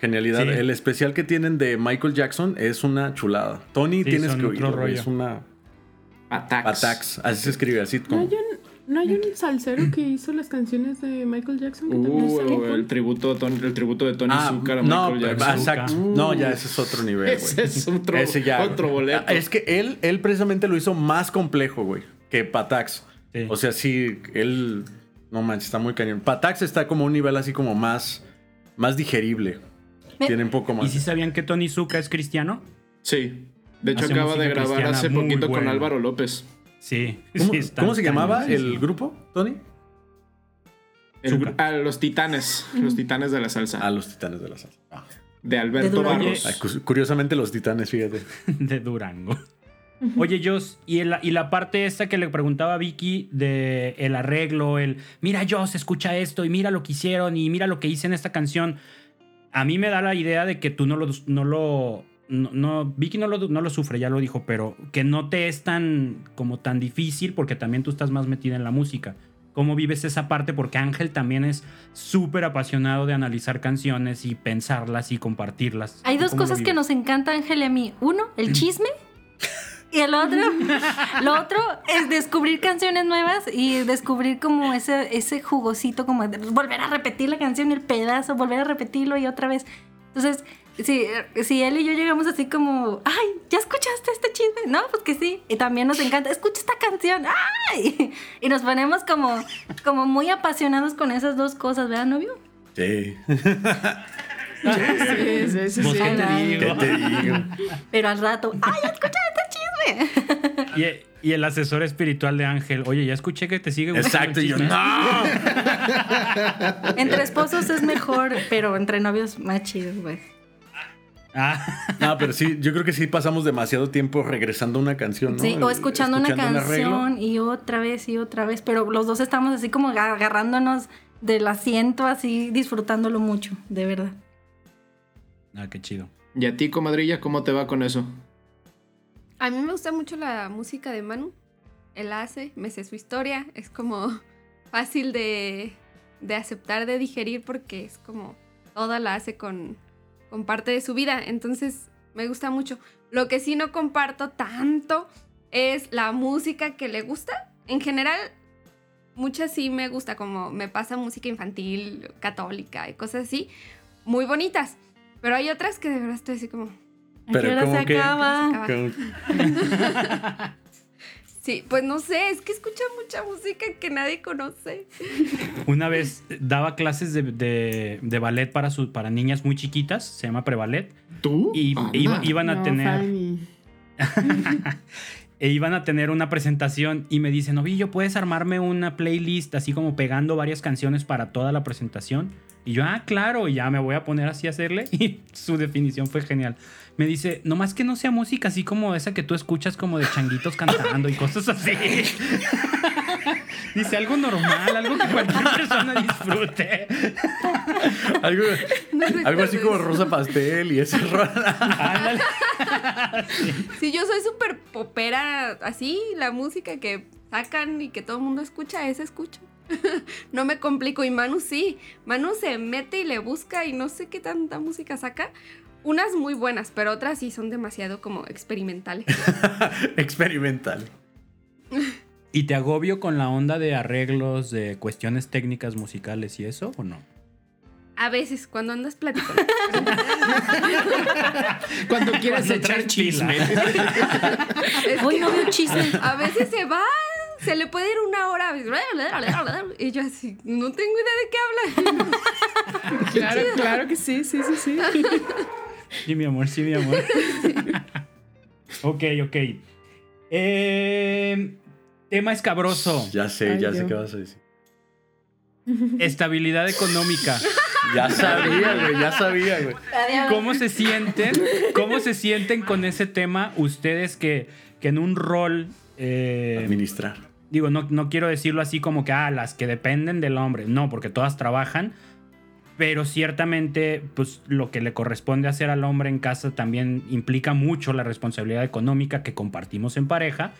genialidad. Sí. El especial que tienen de Michael Jackson es una chulada. Tony, Sí, tienes que oírlo, es una Atax. Patax, así se escribe, así ¿No como... hay, un, ¿No hay un salsero que hizo las canciones de Michael Jackson? Que también Uh, cool? el tributo, a Tony- el tributo de Tony Ah, Zucker a no, Michael Jackson. exacto. Uh. No, ya ese es otro nivel, güey. Ese es otro, Ese ya. otro boleto. Es que él, él precisamente lo hizo más complejo, güey, que Patax. Sí. O sea, sí, él. No manches, está muy cañón. Patax está como un nivel así como más. Más digerible. Me- Tiene un poco ¿Y más. si sabían que Tony Zuka es cristiano? Sí. De hecho, Hace acaba de grabar hace poquito con. Álvaro López. Sí. ¿Cómo, sí, está cómo se llamaba el grupo, Tony? El a los titanes. Los titanes de la salsa. A los titanes de la salsa. Ah. De Alberto De. Barros. Ay, curiosamente los titanes, fíjate. de Durango. Oye, Jos, y, el- y la parte esta que le preguntaba a Vicky de el arreglo, el mira, Jos, escucha esto y mira lo que hicieron y mira lo que hice en esta canción. A mí me da la idea de que tú no lo. No lo no, no- Vicky no lo, no lo sufre, ya lo dijo, pero que no te es tan como tan difícil porque también tú estás más metida en la música. ¿Cómo vives esa parte? Porque Ángel también es súper apasionado de analizar canciones y pensarlas y compartirlas. Hay dos ¿Cómo lo cosas que nos encanta, Ángel y a mí. Uno, el chisme. Y el otro, lo otro es descubrir canciones nuevas y descubrir como ese, ese jugosito, como volver a repetir la canción, el pedazo, volver a repetirlo y otra vez. Entonces, si, si él y yo llegamos así como, ay, ¿ya escuchaste este chisme? No, pues que sí. Y también nos encanta, escucha esta canción, ay. Y nos ponemos como, como muy apasionados con esas dos cosas, ¿verdad, novio? Sí. Sí, sí, sí, Pues, sí. ¿qué te digo? ¿Qué te digo? Pero al rato, ay, escucha este chisme. Y, y el asesor espiritual de Ángel, oye, ya escuché que te sigue gustando Exacto, el y yo, chisme". ¡no! Entre esposos es mejor, pero entre novios más chido, güey. Ah, No, pero sí, yo creo que sí pasamos demasiado tiempo regresando a una canción, ¿no? Sí, o El- escuchando, una canción y otra vez y otra vez, pero los dos estamos así como agarrándonos del asiento, así disfrutándolo mucho, de verdad. Ah, qué chido. ¿Y a ti, comadrilla, cómo te va con eso? A mí me gusta mucho la música de Manu. Él hace, me sé su historia. Es como fácil de, de aceptar, de digerir, porque es como toda la hace con, con parte de su vida. Entonces me gusta mucho. Lo que sí no comparto tanto es la música que le gusta. En general, muchas sí me gusta, como me pasa música infantil, católica y cosas así, muy bonitas. Pero hay otras que de verdad estoy así como... ¿A Pero se que- acaba? Sí, pues no sé, es que escucha mucha música que nadie conoce. Una vez daba clases de, de- de ballet para, su- para niñas muy chiquitas, se llama preballet, ¿Tú? y iba- iban a No, tener... E iban a tener una presentación y me dicen, Ovillo, ¿puedes armarme una playlist así como pegando varias canciones para toda la presentación? Y yo, ah, claro, y ya me voy a poner así a hacerle. Y su definición fue genial. Me dice, nomás que no sea música así como esa que tú escuchas como de changuitos cantando y cosas así. dice, algo normal, algo que cualquier persona disfrute. algo, No algo recuerdo así como rosa pastel y ese rol. Ándale. Sí, yo soy súper popera, así, la música que sacan y que todo el mundo escucha, esa escucho. no me complico. Y Manu sí, Manu se mete y le busca y no sé qué tanta música saca. Unas muy buenas, pero otras sí son demasiado como experimentales. Experimental. ¿Y te agobio con la onda de arreglos, de cuestiones técnicas musicales y eso o no? A veces, cuando andas platicando. Cuando quieres Cuando echar chisme. Hoy no veo chisme. a veces se va, se le puede ir una hora. Y yo así, no tengo idea de qué habla. Claro, claro que sí, sí, sí, sí. Sí, mi amor, sí, mi amor. ok, ok. Eh, tema escabroso. Ya sé, Ay, ya sé qué vas a decir. Estabilidad económica. Ya sabía, güey, ya sabía, güey. ¿Cómo se sienten? ¿Cómo se sienten con ese tema ustedes que, que en un rol... eh, Administrar. Digo, no, no quiero decirlo así como que, ah, las que dependen del hombre. No, porque todas trabajan. Pero ciertamente, pues lo que le corresponde hacer al hombre en casa también implica mucho la responsabilidad económica que compartimos en pareja.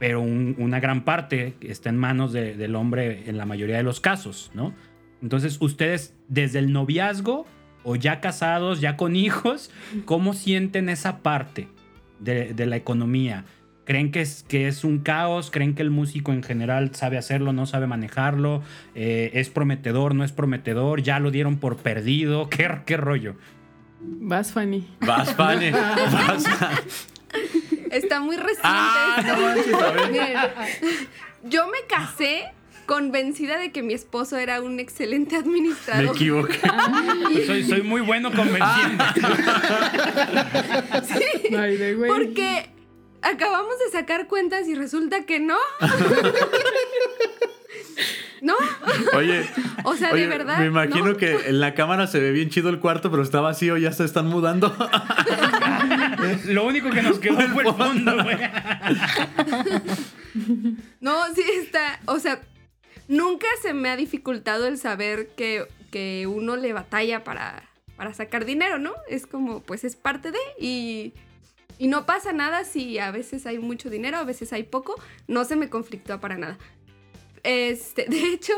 Pero un- una gran parte está en manos de- del hombre en la mayoría de los casos, ¿no? Entonces, ustedes, desde el noviazgo o ya casados, ya con hijos, ¿cómo sienten esa parte de, de la economía? ¿Creen que es, que es un caos? ¿Creen que el músico en general sabe hacerlo, no sabe manejarlo? Eh, ¿Es prometedor, no es prometedor? ¿Ya lo dieron por perdido? ¿Qué, qué rollo? Vas, Fanny. Vas, Fanny. Vas. Está muy reciente Ah, esto. no manches, a ver. Miren, yo me casé convencida de que mi esposo era un excelente Me administrador. equivoqué. Soy, soy muy bueno convenciendo. Ay, de güey. Porque acabamos de sacar cuentas y resulta que no. no, Oye, o sea, oye, de verdad. me imagino no. que en la cámara se ve bien chido el cuarto, pero está vacío, ya se están mudando. Lo único que nos quedó fue el fondo, güey. No, sí está. O sea, nunca se me ha dificultado el saber que, que uno le batalla para, para sacar dinero, ¿no? Es como, pues es parte de. Y, y no pasa nada si a veces hay mucho dinero, a veces hay poco. No se me conflictúa para nada. Este, de hecho,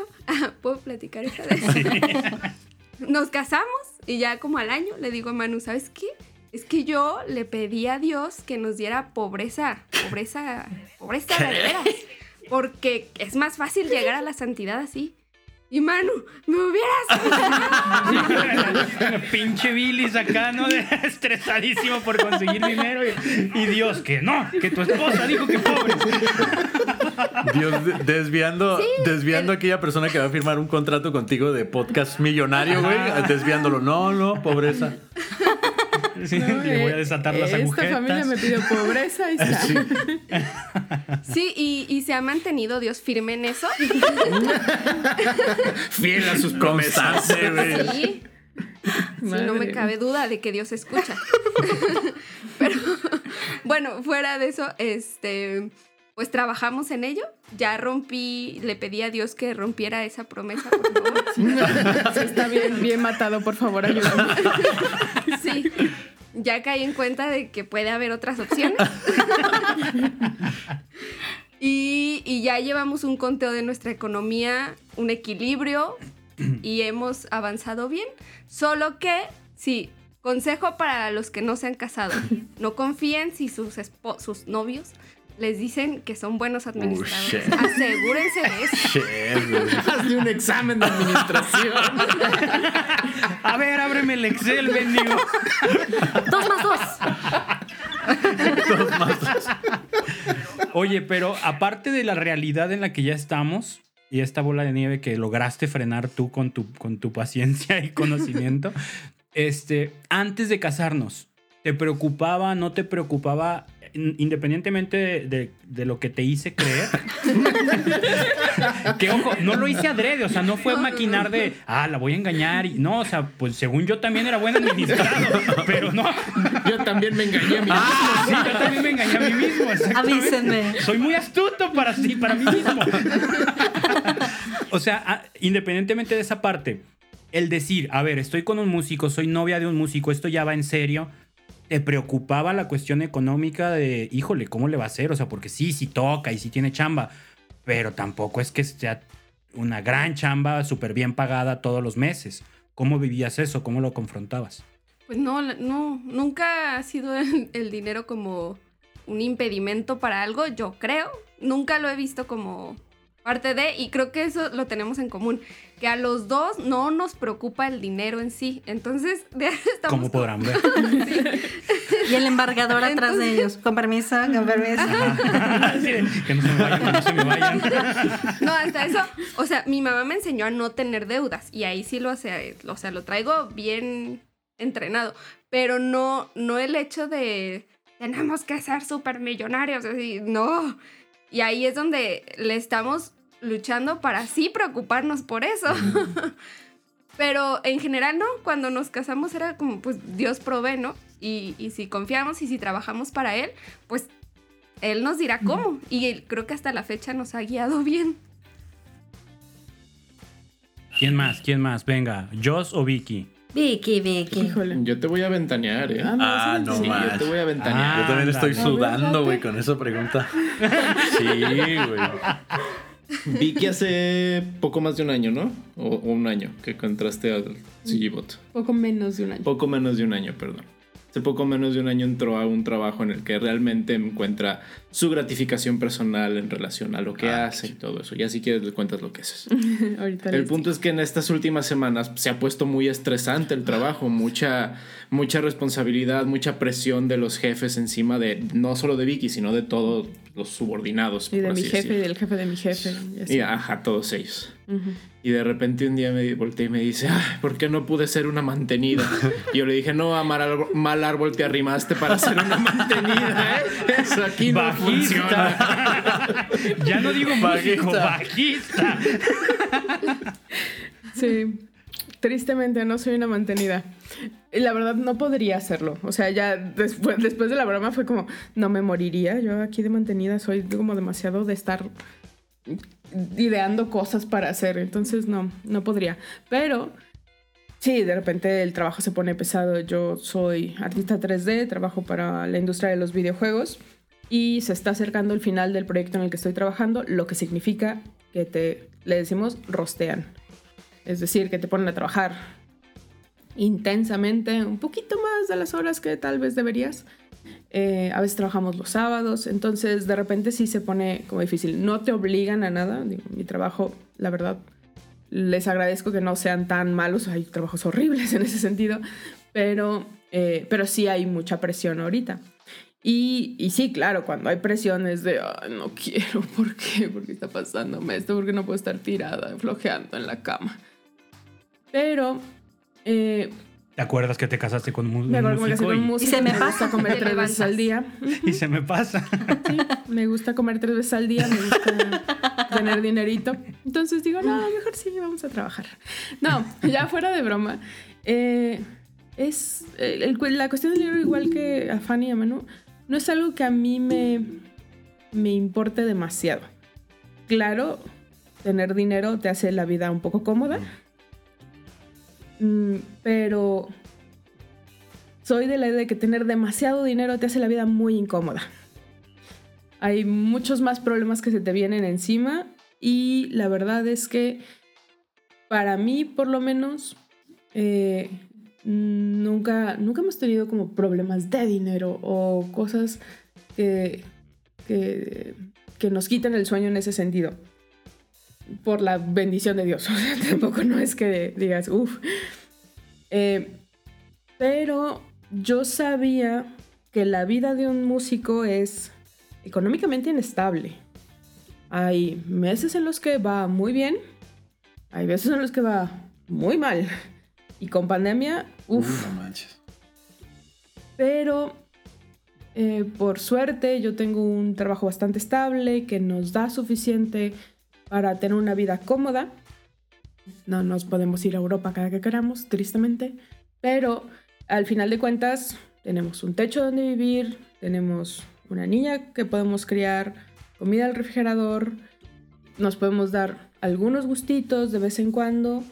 ¿puedo platicar esta vez? Nos casamos y ya como al año le digo a Manu, ¿sabes qué? Es que yo le pedí a Dios que nos diera pobreza, pobreza, pobreza de veras. Porque es más fácil llegar a la santidad así. Y Manu, me hubieras... Pinche Billy acá, ¿no? De- estresadísimo por conseguir dinero. Y, y Dios, que no, que tu esposa dijo que pobre. Dios, de- desviando, desviando a aquella persona que va a firmar un contrato contigo de podcast millonario, güey. Desviándolo. No, no, pobreza. Sí, No, le voy a eh, desatar las Esta agujetas. familia me pidió pobreza y está. Sí. Sí, y, y se ha mantenido Dios firme en eso. Fiel a sus promesas. Sí. Sí, no me cabe duda de que Dios escucha. Pero bueno, fuera de eso, este, pues trabajamos en ello. Ya rompí, le pedí a Dios que rompiera esa promesa, por favor. Sí, está bien, bien matado, por favor, ayúdame. Sí. Ya caí en cuenta de que puede haber otras opciones. y, y ya llevamos un conteo de nuestra economía, un equilibrio y hemos avanzado bien. Solo que, sí, consejo para los que no se han casado, no confíen si sus, sus novios les dicen que son buenos administradores. Asegúrense de eso. Hazle un examen de administración. A ver, ábreme el Excel, bendigo. Dos más dos. Oye, pero aparte de la realidad en la que ya estamos y esta bola de nieve que lograste frenar tú con tu, con tu paciencia y conocimiento, este, antes de casarnos, ¿te preocupaba, no te preocupaba, independientemente de, de- de lo que te hice creer? que ojo, no lo hice adrede, o sea, no fue maquinar de, ah, la voy a engañar y no, o sea, pues según yo también era buen administrado, pero no, Yo también me engañé a mí. sí, yo también me engañé a mí mismo. Avísenme. Soy muy astuto para sí, para mí mismo. o sea, independientemente de esa parte, el decir, a ver, estoy con un músico, soy novia de un músico, esto ya va en serio. ¿Te preocupaba la cuestión económica de, híjole, cómo le va a hacer? O sea, porque sí, sí toca y sí tiene chamba, pero tampoco es que sea una gran chamba súper bien pagada todos los meses. ¿Cómo vivías eso? ¿Cómo lo confrontabas? Pues no, no, nunca ha sido el, el dinero como un impedimento para algo, yo creo. Nunca lo he visto como parte de, y creo que eso lo tenemos en común, que a los dos no nos preocupa el dinero en sí. Entonces, de ahí estamos Como podrán ver. Y el embargador atrás de ellos. Con permiso, con permiso. Que no se me vayan, que no se me vayan. No, hasta eso, o sea, mi mamá me enseñó a no tener deudas y ahí sí lo hace, o sea, lo traigo bien entrenado, pero no, no el hecho de tenemos que ser súper millonarios, así, no. Y ahí es donde le estamos luchando para sí preocuparnos por eso. Pero en general, no, cuando nos casamos era como, pues Dios provee, ¿no? Y, y si confiamos y si trabajamos para Él, pues Él nos dirá cómo. Y él- creo que hasta la fecha nos ha guiado bien. ¿Quién más? ¿Quién más? Venga, ¿Joss o Vicky? Vicky, Vicky. Híjole. Yo te voy a ventanear, ¿eh? Ah, no Sí, yo más. te voy a ventanear. Yo también estoy Ándale. sudando, güey, con esa pregunta. Sí, güey. Vicky hace poco más de un año, ¿no? O, o un año que entraste al CGBot. Poco menos de un año. Poco menos de un año, perdón. Hace poco menos de un año entró a un trabajo en el que realmente encuentra su gratificación personal en relación a lo que Ah, hace y todo eso. Ya si quieres le cuentas lo que haces. Ahorita El punto es que en estas últimas semanas se ha puesto muy estresante el trabajo, mucha, mucha responsabilidad, mucha presión de los jefes encima de no solo de Vicky, sino de todo los subordinados. Y de por mi así jefe, y del jefe de mi jefe. y así. Y ajá, todos ellos. Y de repente un día me volteé y me dice, Ay, ¿por qué no pude ser una mantenida? Y yo le dije, no, a mal árbol, mal árbol te arrimaste para ser una mantenida, ¿eh? Eso aquí no funciona. Bajista. ya no digo músico, bajista. Sí, tristemente no soy una mantenida. La verdad no podría hacerlo. O sea, ya después, después de la broma fue como, no me moriría. Yo aquí de mantenida soy como demasiado de estar ideando cosas para hacer. Entonces no, no podría. Pero sí, de repente el trabajo se pone pesado. Yo soy artista 3D, trabajo para la industria de los videojuegos. Y se está acercando el final del proyecto en el que estoy trabajando, lo que significa que te, le decimos, rostean. Es decir, que te ponen a trabajar intensamente, un poquito más de las horas que tal vez deberías. Eh, a veces trabajamos los sábados, entonces de repente sí se pone como difícil. No te obligan a nada. Mi trabajo, la verdad, les agradezco que no sean tan malos. Hay trabajos horribles en ese sentido, pero, eh, pero sí hay mucha presión ahorita. Y, sí, claro, cuando hay presiones de, "Ay, no quiero, ¿por qué? ¿Por qué está pasándome esto? ¿Por qué no puedo estar tirada, flojeando en la cama? Pero eh, ¿Te acuerdas que te casaste con un me acuerdo que me casé músico con un y, músico. Y se me pasa, comer tres veces al día. y se me pasa? Sí, me gusta comer tres veces al día, me gusta tener dinerito. Entonces digo, no, mejor sí, vamos a trabajar. No, ya fuera de broma. eh, es el- el- la cuestión del dinero, igual que a Fanny y a Manu, no es algo que a mí me, me importe demasiado. Claro, tener dinero te hace la vida un poco cómoda, mm, pero soy de la idea de que tener demasiado dinero te hace la vida muy incómoda. Hay muchos más problemas que se te vienen encima y la verdad es que para mí, por lo menos, eh, nunca, nunca hemos tenido como problemas de dinero o cosas que, que, que nos quiten el sueño en ese sentido. Por la bendición de Dios. O sea, tampoco no es que digas, uff. pero yo sabía que la vida de un músico es económicamente inestable. Hay meses en los que va muy bien, hay veces en los que va muy mal. Y con pandemia, uff. No. Pero eh, por suerte yo tengo un trabajo bastante estable que nos da suficiente para tener una vida cómoda. No nos podemos ir a Europa cada que queramos, tristemente. Pero al final de cuentas tenemos un techo donde vivir, tenemos una niña que podemos criar, comida al refrigerador, nos podemos dar algunos gustitos de vez en cuando.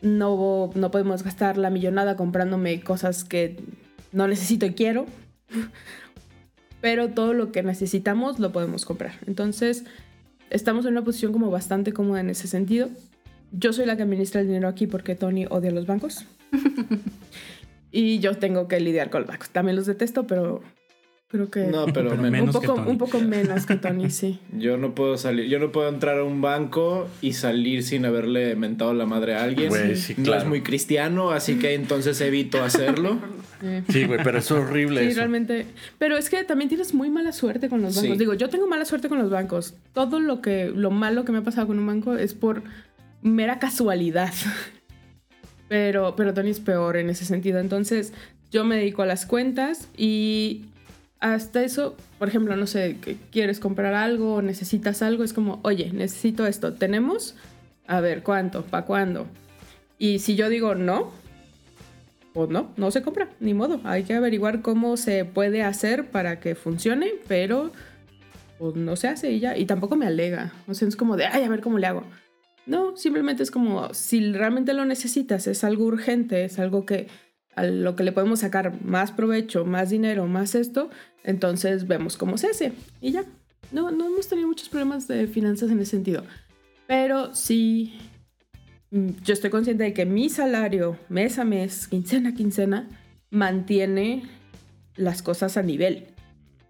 No, no podemos gastar la millonada comprándome cosas que no necesito y quiero. Pero todo lo que necesitamos lo podemos comprar. Entonces, estamos en una posición como bastante cómoda en ese sentido. Yo soy la que administra el dinero aquí porque Tony odia los bancos. y yo tengo que lidiar con los bancos. También los detesto, pero creo que No, pero, Pero menos. un, que poco, Tony. un poco menos que Tony, sí. Yo no puedo salir, yo no puedo entrar a un banco y salir sin haberle mentado la madre a alguien. Güey, sí, No claro. es muy cristiano, así que entonces evito hacerlo. Sí, güey, pero es horrible Sí, eso. realmente. Pero es que también tienes muy mala suerte con los Sí. bancos. Digo, yo tengo mala suerte con los bancos. Todo lo que, lo malo que me ha pasado con un banco es por mera casualidad. Pero, pero Tony es peor en ese sentido. Entonces, yo me dedico a las cuentas y hasta eso, por ejemplo, no sé, quieres comprar algo necesitas algo, es como, oye, necesito esto. ¿Tenemos? A ver, ¿cuánto? ¿Para cuándo? Y si yo digo no, pues no, no se compra, ni modo. Hay que averiguar cómo se puede hacer para que funcione, pero pues no se hace y ya. Y tampoco me alega. O sea, es como de, ay, a ver cómo le hago. No, simplemente es como, si realmente lo necesitas, es algo urgente, es algo que a lo que le podemos sacar más provecho, más dinero, más esto, entonces vemos cómo se hace y ya. No, no hemos tenido muchos problemas de finanzas en ese sentido. Pero sí, mm, yo estoy consciente de que mi salario mes a mes, quincena a quincena, mantiene las cosas a nivel.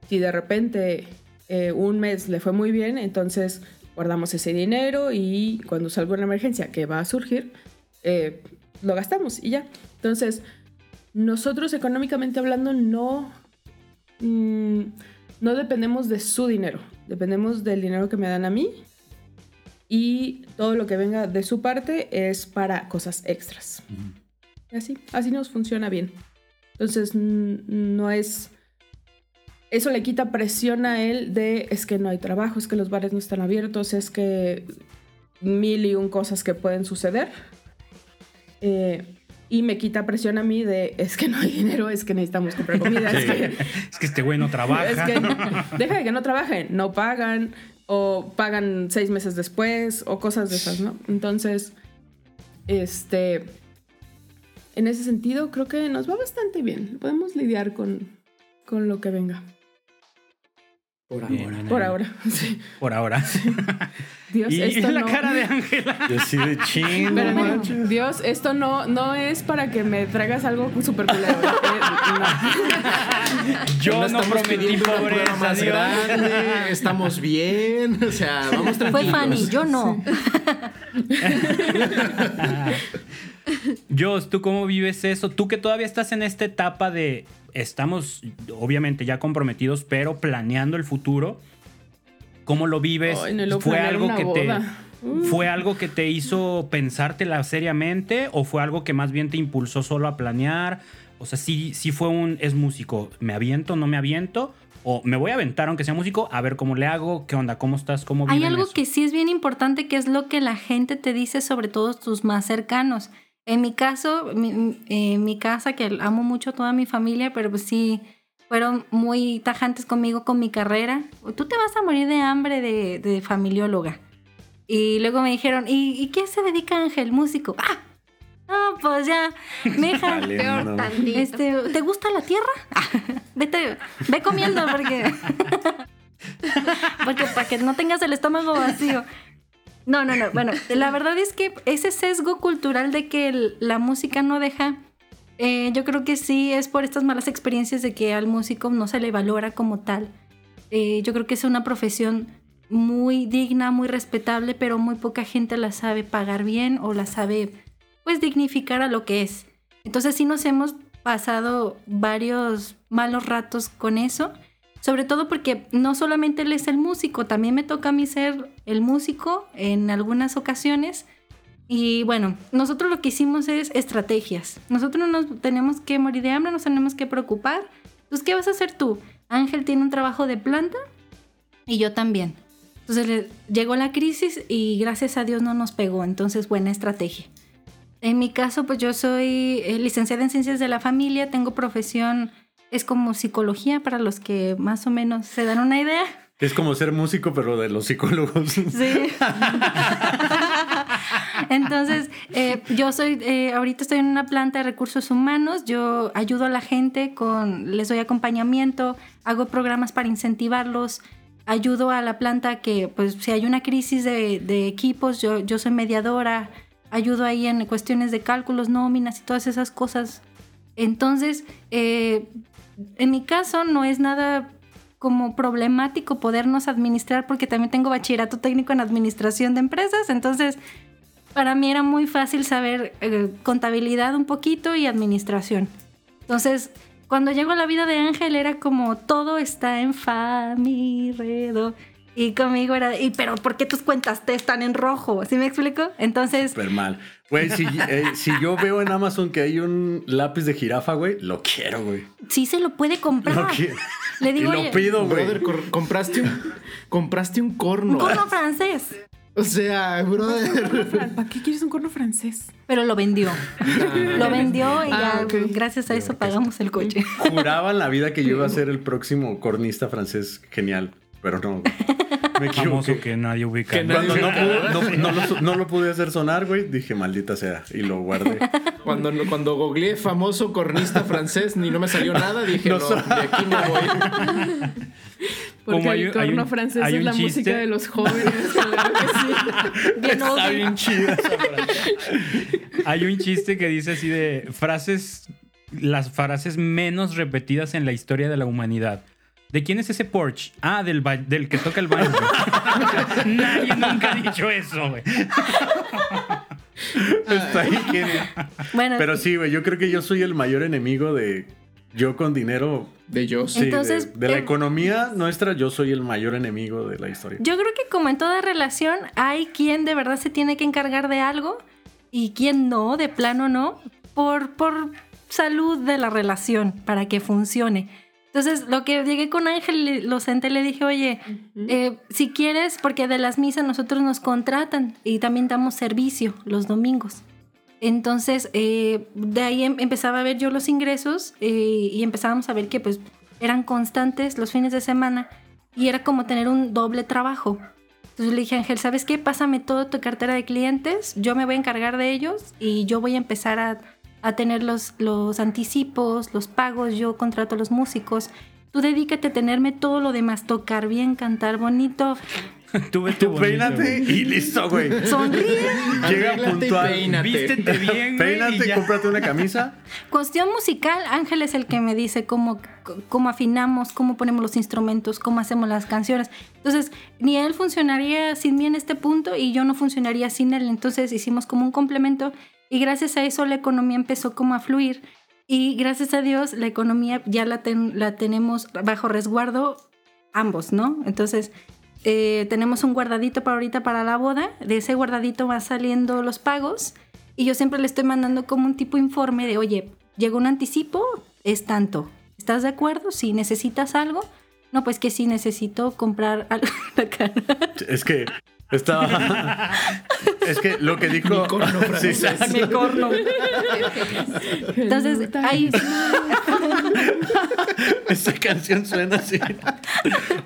Si de repente eh, un mes le fue muy bien, entonces guardamos ese dinero y cuando salga una emergencia que va a surgir, eh, lo gastamos y ya. Entonces, nosotros económicamente hablando no, mm, no dependemos de su dinero. Dependemos del dinero que me dan a mí. Y todo lo que venga de su parte es para cosas extras. Así, así nos funciona bien. Entonces, no es... Eso le quita presión a él de es que no hay trabajo, es que los bares no están abiertos, es que mil y un cosas que pueden suceder. Eh, y me quita presión a mí de es que no hay dinero, es que necesitamos comprar comida, es que Es que este güey no trabaja. es que deja de que no trabajen, no pagan o pagan seis meses después o cosas de esas, ¿no? Entonces, este, en ese sentido creo que nos va bastante bien. Podemos lidiar con, con lo que venga. Por ahora. Por ahí. ahora, sí. Por ahora. Dios, y esto la no... cara de Ángela. Y así de chin. no Espérame, manches. Dios, esto no, no es para que me traigas algo súper culero. ¿eh? Yo no, estamos prometí pobreza, más Dios. grande, estamos bien, o sea, vamos Fue tranquilos. Fanny, yo no. Jos, ¿tú cómo vives eso? Tú que todavía estás en esta etapa de estamos obviamente ya comprometidos, pero planeando el futuro. ¿Cómo lo vives? Ay, no lo ¿Fue algo que boda. te fue algo que te hizo pensártela seriamente o fue algo que más bien te impulsó solo a planear? O sea, sí, sí fue un es músico, ¿me aviento, no me aviento? O me voy a aventar aunque sea músico, a ver cómo le hago, qué onda, cómo estás, cómo Hay algo eso? que sí es bien importante, que es lo que la gente te dice, sobre todo tus más cercanos. En mi caso, mi, en mi casa, que amo mucho a toda mi familia, pero pues sí, fueron muy tajantes conmigo con mi carrera. Tú te vas a morir de hambre de, de familióloga. Y luego me dijeron, ¿y, ¿y qué se dedica Ángel? Músico. ¡Ah! No, pues ya, mija, Dale, Peor no. tantito. este, ¿te gusta la tierra? Vete, ve comiendo porque. porque para que no tengas el estómago vacío. No, no, no. Bueno, la verdad es que ese sesgo cultural de que el- la música no deja. eh, yo creo que sí es por estas malas experiencias de que al músico no se le valora como tal. Eh, yo creo que es una profesión muy digna, muy respetable, pero muy poca gente la sabe pagar bien o la sabe, pues, dignificar a lo que es. Entonces sí nos hemos pasado varios malos ratos con eso, sobre todo porque no solamente él es el músico, también me toca a mí ser el músico en algunas ocasiones. Y bueno, nosotros lo que hicimos es estrategias. Nosotros no nos tenemos que morir de hambre, nos tenemos que preocupar. Entonces, ¿qué vas a hacer tú? Ángel tiene un trabajo de planta y yo también. Entonces le- llegó la crisis y gracias a Dios no nos pegó. Entonces, buena estrategia. En mi caso, pues yo soy eh, licenciada en ciencias de la familia, tengo profesión, es como psicología para los que más o menos se dan una idea. Es como ser músico, pero de los psicólogos. Sí. Entonces, eh, yo soy, eh, ahorita estoy en una planta de recursos humanos, yo ayudo a la gente con, les doy acompañamiento, hago programas para incentivarlos, ayudo a la planta que, pues, si hay una crisis de, de equipos, yo, yo soy mediadora, ayudo ahí en cuestiones de cálculos, nóminas y todas esas cosas. Entonces, eh, en mi caso no es nada como problemático podernos administrar porque también tengo bachillerato técnico en administración de empresas, entonces para mí era muy fácil saber eh, contabilidad un poquito y administración. Entonces, cuando llegó a la vida de Ángel era como todo está en fa, mi, re, do. Y conmigo era, ¿y pero por qué tus cuentas te están en rojo? ¿Sí me explico? Entonces, Súper mal. Güey, si, eh, si yo veo en Amazon que hay un lápiz de jirafa, güey, lo quiero, güey. sí se lo puede comprar. Lo quiero. Le Y digo, lo "Oye, pido, güey. Brother, compraste un, compraste un corno. un corno francés. O sea, brother. ¿Para qué quieres un corno francés? Pero lo vendió. Lo vendió y Ah, ya, ok. gracias a eso pagamos el coche. Juraba en la vida que yo iba a ser el próximo cornista francés genial, pero no. Me Famoso que nadie ubica. Que ¿no? nadie Cuando no, pude- no- no lo, no lo pude hacer sonar, güey, dije, maldita sea, y lo guardé. Cuando, cuando googleé famoso cornista francés ni no me salió nada, dije, No de aquí me voy. Porque Como hay el un- hay corno un- francés hay es la chiste. música de los jóvenes. claro que sí. Bien Está bien chida esa frase. Hay un chiste que dice así de frases, las frases menos repetidas en la historia de la humanidad. ¿De quién es ese Porsche? Ah, del, ba- del que toca el baño. Nadie nunca ha dicho eso, güey. Está ahí, genial. Bueno, Pero sí, güey, yo creo que yo soy el mayor enemigo de yo con dinero, De yo. sí, de- Entonces, de, la eh, economía nuestra, yo soy el mayor enemigo de la historia. Yo creo que como en toda relación, hay quien de verdad se tiene que encargar de algo y quien no, de plano no, por, por salud de la relación, para que funcione. Entonces, lo que llegué con Ángel, lo senté le dije, oye, eh, si quieres, porque de las misas nosotros nos contratan y también damos servicio los domingos. Entonces, eh, de ahí em- empezaba a ver yo los ingresos eh, y empezábamos a ver que pues eran constantes los fines de semana y era como tener un doble trabajo. Entonces le dije, Ángel, ¿sabes qué? Pásame toda tu cartera de clientes, yo me voy a encargar de ellos y yo voy a empezar a, a tener los, los anticipos, los pagos, yo contrato a los músicos. Tú dedícate a tenerme todo lo demás, tocar bien, cantar bonito, Tú Tú bonito, peínate güey. y listo, güey. sonríe. Llega puntual. peínate. Vístete bien, y Peínate, ya. cómprate una camisa. Cuestión musical, Ángel es el que me dice cómo, cómo afinamos, cómo ponemos los instrumentos, cómo hacemos las canciones. Entonces, ni él funcionaría sin mí en este punto y yo no funcionaría sin él. Entonces, hicimos como un complemento y gracias a eso la economía empezó como a fluir. Y gracias a Dios la economía ya la, ten- la tenemos bajo resguardo ambos, ¿no? Entonces, eh, tenemos un guardadito para ahorita para la boda. De ese guardadito va saliendo los pagos. Y yo siempre le estoy mandando como un tipo informe de, oye, llegó un anticipo, es tanto. ¿Estás de acuerdo? Si necesitas algo. No, pues que sí necesito comprar algo. La cara. Es que estaba. es que lo que dijo. Mi corno Sí. Me corno. Entonces, ahí Esa canción suena así.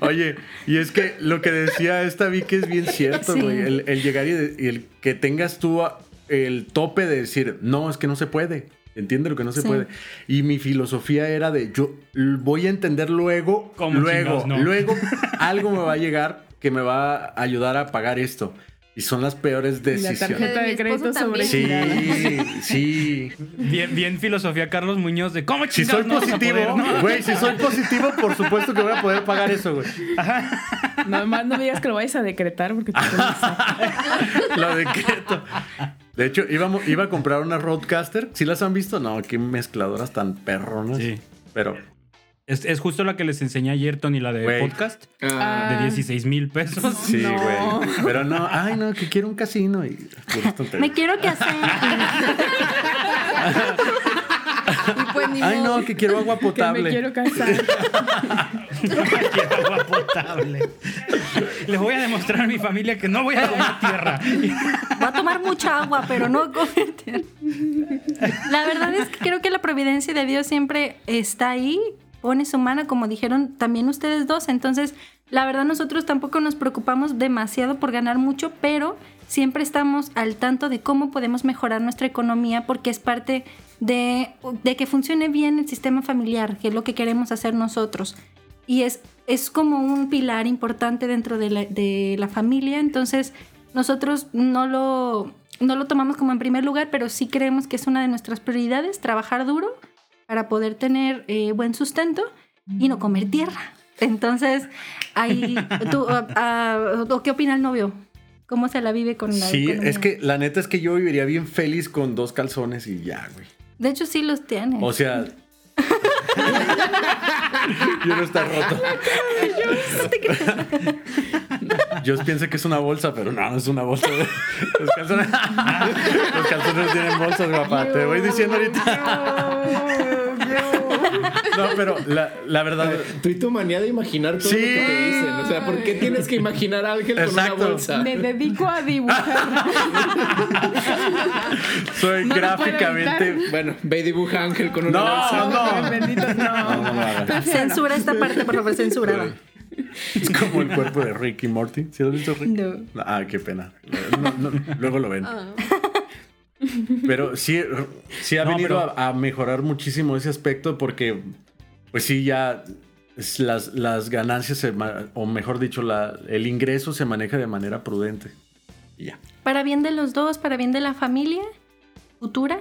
Oye, y es que lo que decía esta Vicky es bien cierto, Sí. güey. El, el llegar y, de- y el que tengas tú el tope de decir, no, es que no se puede. Entiende lo que no se Sí. puede. Y mi filosofía era de, yo voy a entender luego, ¿Cómo luego, no? luego algo me va a llegar que me va a ayudar a pagar esto. Y son las peores La decisiones. tarjeta Mi de crédito sobre. Sí, sí. Bien, bien filosofía Carlos Muñoz de cómo Si chingados soy no vas a positivo, ¿no? güey, si soy positivo, por supuesto que voy a poder pagar eso, güey. Nada más no me digas que lo vayas a decretar porque te pones- Lo decreto. De hecho, íbamos, iba a comprar una Roadcaster. ¿Sí las han visto? No, qué mezcladoras tan perronas. Sí. Pero, Es, es justo la que les enseñé ayer, Tony, la de podcast. Ah, De 16 mil pesos. sí, No. güey. Pero no, ay, no, que quiero un casino. Y me quiero casar. Y pues ni Ay, modo. no, que quiero agua que me potable. quiero casar. Quiero agua potable. Les voy a demostrar a mi familia que no voy a tomar tierra. Va a tomar mucha agua, pero no cometer. La verdad es que creo que la providencia de Dios siempre está ahí, pone su mano, como dijeron también ustedes dos. Entonces, la verdad nosotros tampoco nos preocupamos demasiado por ganar mucho, pero siempre estamos al tanto de cómo podemos mejorar nuestra economía porque es parte de, de que funcione bien el sistema familiar, que es lo que queremos hacer nosotros. Y es, es como un pilar importante dentro de la, de la familia. Entonces, nosotros no lo, no lo tomamos como en primer lugar, pero sí creemos que es una de nuestras prioridades, trabajar duro para poder tener eh, buen sustento y no comer tierra. Entonces, ahí, tú, ah, ¿o ¿qué opina el novio? ¿Cómo se la vive con la Sí, economía? es que la neta es que yo viviría bien feliz con dos calzones y ya, güey. De hecho, sí los tiene. O sea. yo no está roto. Yo pienso que es una bolsa, pero no, no es una bolsa. Los calzones, los calzones tienen bolsas, guapa. Te voy diciendo ahorita. No, pero la, la verdad. Tú y tu manía de imaginar todo Sí. lo que te dicen. O sea, ¿por qué tienes que imaginar a Ángel con una bolsa? Me dedico a dibujar. Soy No gráficamente. Bueno, ve y dibuja a Ángel con una No, bolsa. no. Bendito, no. Censura esta parte, por favor, censurada. Es como el cuerpo de Ricky Morty. ¿Sí lo has visto, Rick? No. Ah, qué pena. No, no, luego lo ven. Ah. Pero sí, sí ha No, venido pero- a, a mejorar muchísimo ese aspecto porque, pues sí, ya las, las ganancias, se o mejor dicho, la, el ingreso se maneja de manera prudente. Y ya. Para bien de los dos, para bien de la familia futura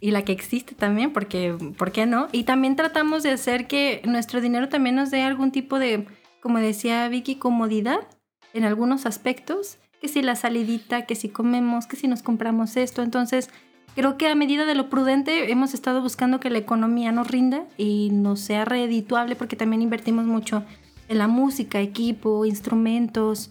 y la que existe también, porque, ¿por no? Y también tratamos de hacer que nuestro dinero también nos dé algún tipo de, como decía Vicky, comodidad en algunos aspectos, que si la salidita, que si comemos, que si nos compramos esto. Entonces, creo que a medida de lo prudente hemos estado buscando que la economía nos rinda y nos sea redituable porque también invertimos mucho en la música, equipo, instrumentos,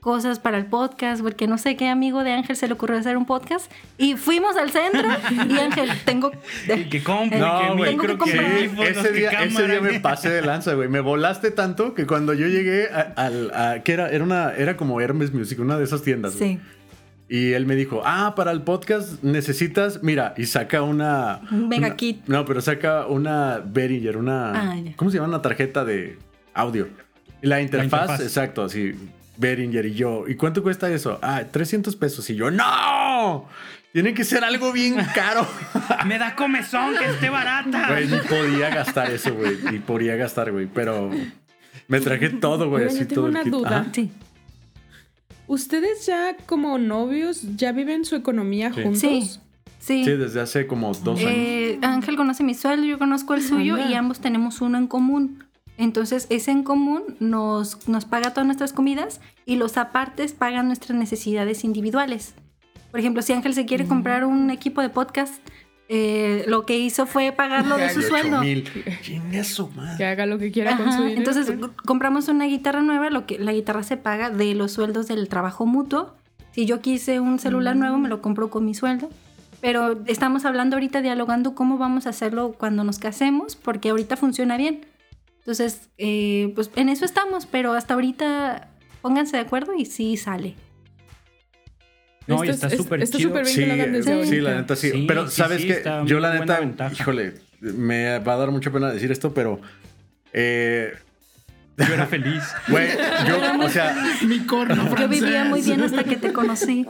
cosas para el podcast, porque no sé qué amigo de Ángel se le ocurrió hacer un podcast y fuimos al centro y Ángel, tengo... Y que compre, No, que güey, tengo que que audífonos, ese, que día, ese cámara, día me que- pasé de lanza, güey. Me volaste tanto que cuando yo llegué a- al. a- que era? Era, una, era como Hermes Music, una de esas tiendas. Sí, Y él me dijo, ah, para el podcast necesitas, mira, y saca una... Un mega una- kit. No, pero saca una Behringer, una... Ah, ya. ¿Cómo se llama? Una tarjeta de audio. La interfaz, interfaz. exacto, así, Behringer y yo. ¿Y cuánto cuesta eso? Ah, 300 pesos. Y yo, ¡no! Tiene que ser algo bien caro. Me da comezón que esté barata. Güey, ni podía gastar eso, güey. Ni podía gastar, güey. Pero me traje todo, güey. Así yo tengo todo el una kit. duda. Sí. ¿Ustedes ya como novios ya viven su economía Sí. juntos? Sí, sí. Sí, desde hace como dos años. Eh, Ángel conoce mi sueldo, yo conozco el suyo Anda. y ambos tenemos uno en común. Entonces, ese en común nos, nos paga todas nuestras comidas y los apartes pagan nuestras necesidades individuales. Por ejemplo, si Ángel se quiere comprar un equipo de podcast, eh, lo que hizo fue pagarlo de su 18 sueldo. madre. Que haga lo que quiera con su Ajá, dinero. Entonces c- compramos una guitarra nueva, lo que la guitarra se paga de los sueldos del trabajo mutuo. Si yo quise un celular Mm. nuevo, me lo compro con mi sueldo. Pero estamos hablando ahorita, dialogando cómo vamos a hacerlo cuando nos casemos, porque ahorita funciona bien. Entonces, eh, pues en eso estamos, pero hasta ahorita pónganse de acuerdo y sí sale. No, y Esto está es- súper está chido. súper bien Sí, que lo hagan desde sí, ahorita. la neta sí. Sí, pero sí, sabes sí, que está yo la neta, ventaja. híjole, me va a dar mucha pena decir esto, pero eh, Yo era feliz. güey, yo, o sea, Mi corno Yo vivía muy bien hasta que te conocí.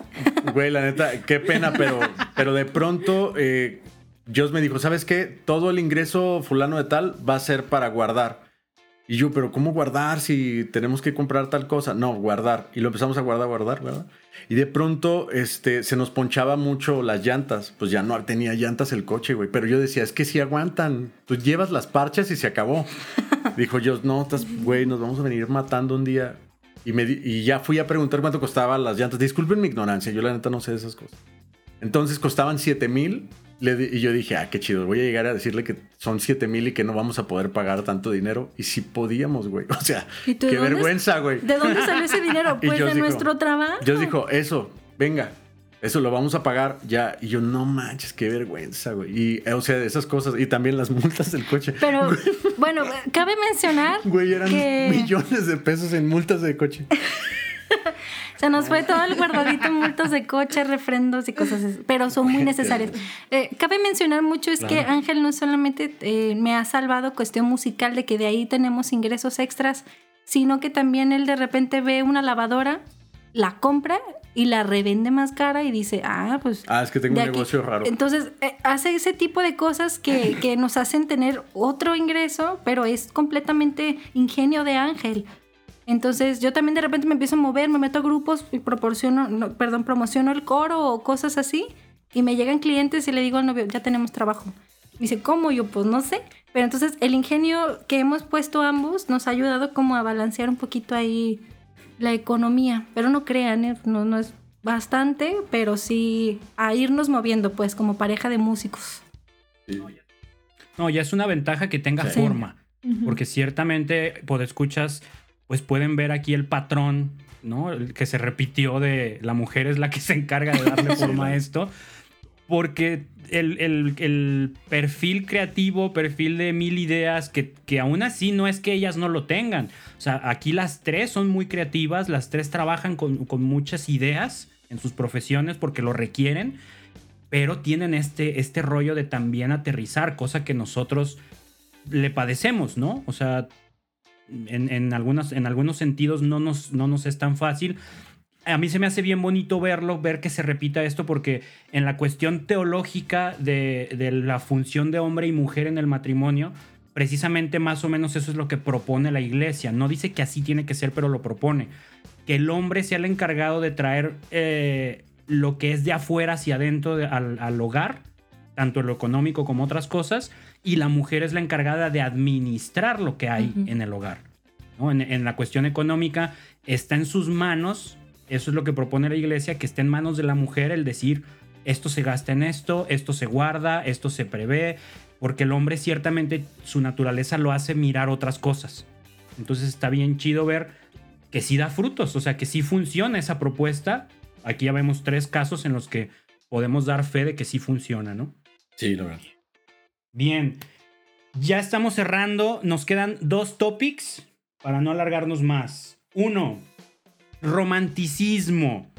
güey, la neta, qué pena, pero, pero de pronto eh, Dios me dijo, ¿sabes qué? Todo el ingreso fulano de tal va a ser para guardar. Y yo, pero ¿cómo guardar si tenemos que comprar tal cosa? No, guardar. Y lo empezamos a guardar, guardar, ¿verdad? Y de pronto este, se nos ponchaba mucho las llantas. Pues ya no tenía llantas el coche, güey. Pero yo decía, es que si aguantan. Tú llevas las parchas y se acabó. Dijo yo, no, estás, güey, nos vamos a venir matando un día. Y, me, y ya fui a preguntar cuánto costaban las llantas. Disculpen mi ignorancia, yo la neta no sé de esas cosas. Entonces costaban 7 mil. Le di- Y yo dije, ah, qué chido. Voy a llegar a decirle que son 7 mil y que no vamos a poder pagar tanto dinero. Y sí podíamos, güey. O sea, ¿Y tú qué dónde- vergüenza, güey. ¿De dónde salió ese dinero? Pues de dijo- nuestro trabajo. Dios dijo, eso, venga, eso lo vamos a pagar ya. Y yo, no manches, qué vergüenza, güey. Y, eh, o sea, esas cosas. Y también las multas del coche. Pero bueno, cabe mencionar Güey, eran que millones de pesos en multas de coche. Se nos fue todo el guardadito en multas de coche, refrendos y cosas así, pero son muy necesarias. Eh, cabe mencionar mucho es que Claro. Ángel no solamente eh, me ha salvado cuestión musical de que de ahí tenemos ingresos extras, sino que también él de repente ve una lavadora, la compra y la revende más cara y dice, ah, pues Ah, es que tengo un aquí. negocio raro. Entonces, eh, hace ese tipo de cosas que, que nos hacen tener otro ingreso, pero es completamente ingenio de Ángel. Entonces, yo también de repente me empiezo a mover, me meto a grupos y proporciono, no, perdón, promociono el coro o cosas así. Y me llegan clientes y le digo al novio, ya tenemos trabajo. Me dice, ¿cómo? Yo, pues no sé. Pero entonces, el ingenio que hemos puesto ambos nos ha ayudado como a balancear un poquito ahí la economía. Pero no crean, ¿eh? no, no es bastante, pero sí a irnos moviendo, pues, como pareja de músicos. No, ya es una ventaja que tenga Sí. forma. Porque ciertamente, por escuchas, pues pueden ver aquí el patrón, ¿no? El que se repitió de la mujer es la que se encarga de darle forma a esto. Porque el, el- el perfil creativo, perfil de mil ideas, que, que aún así no es que ellas no lo tengan. O sea, aquí las tres son muy creativas, las tres trabajan con, con muchas ideas en sus profesiones porque lo requieren, pero tienen este, este rollo de también aterrizar, cosa que nosotros le padecemos, ¿no? O sea, en, en, algunas, en algunos sentidos no nos, no nos es tan fácil. A mí se me hace bien bonito verlo, ver que se repita esto, porque en la cuestión teológica de, de la función de hombre y mujer en el matrimonio, precisamente más o menos eso es lo que propone la iglesia. No dice que así tiene que ser, pero lo propone. Que el hombre sea el encargado de traer eh, lo que es de afuera hacia adentro de- al, al hogar, tanto en lo económico como otras cosas, y la mujer es la encargada de administrar lo que hay en el hogar. ¿no? En, en la cuestión económica está en sus manos, eso es lo que propone la iglesia, que esté en manos de la mujer el decir esto se gasta en esto, esto se guarda, esto se prevé, porque el hombre ciertamente su naturaleza lo hace mirar otras cosas. Entonces está bien chido ver que sí da frutos, o sea, que sí funciona esa propuesta. Aquí ya vemos tres casos en los que podemos dar fe de que sí funciona, ¿no? Sí, lo verdad. Bien, ya estamos cerrando, nos quedan dos topics para no alargarnos más. Uno, romanticismo.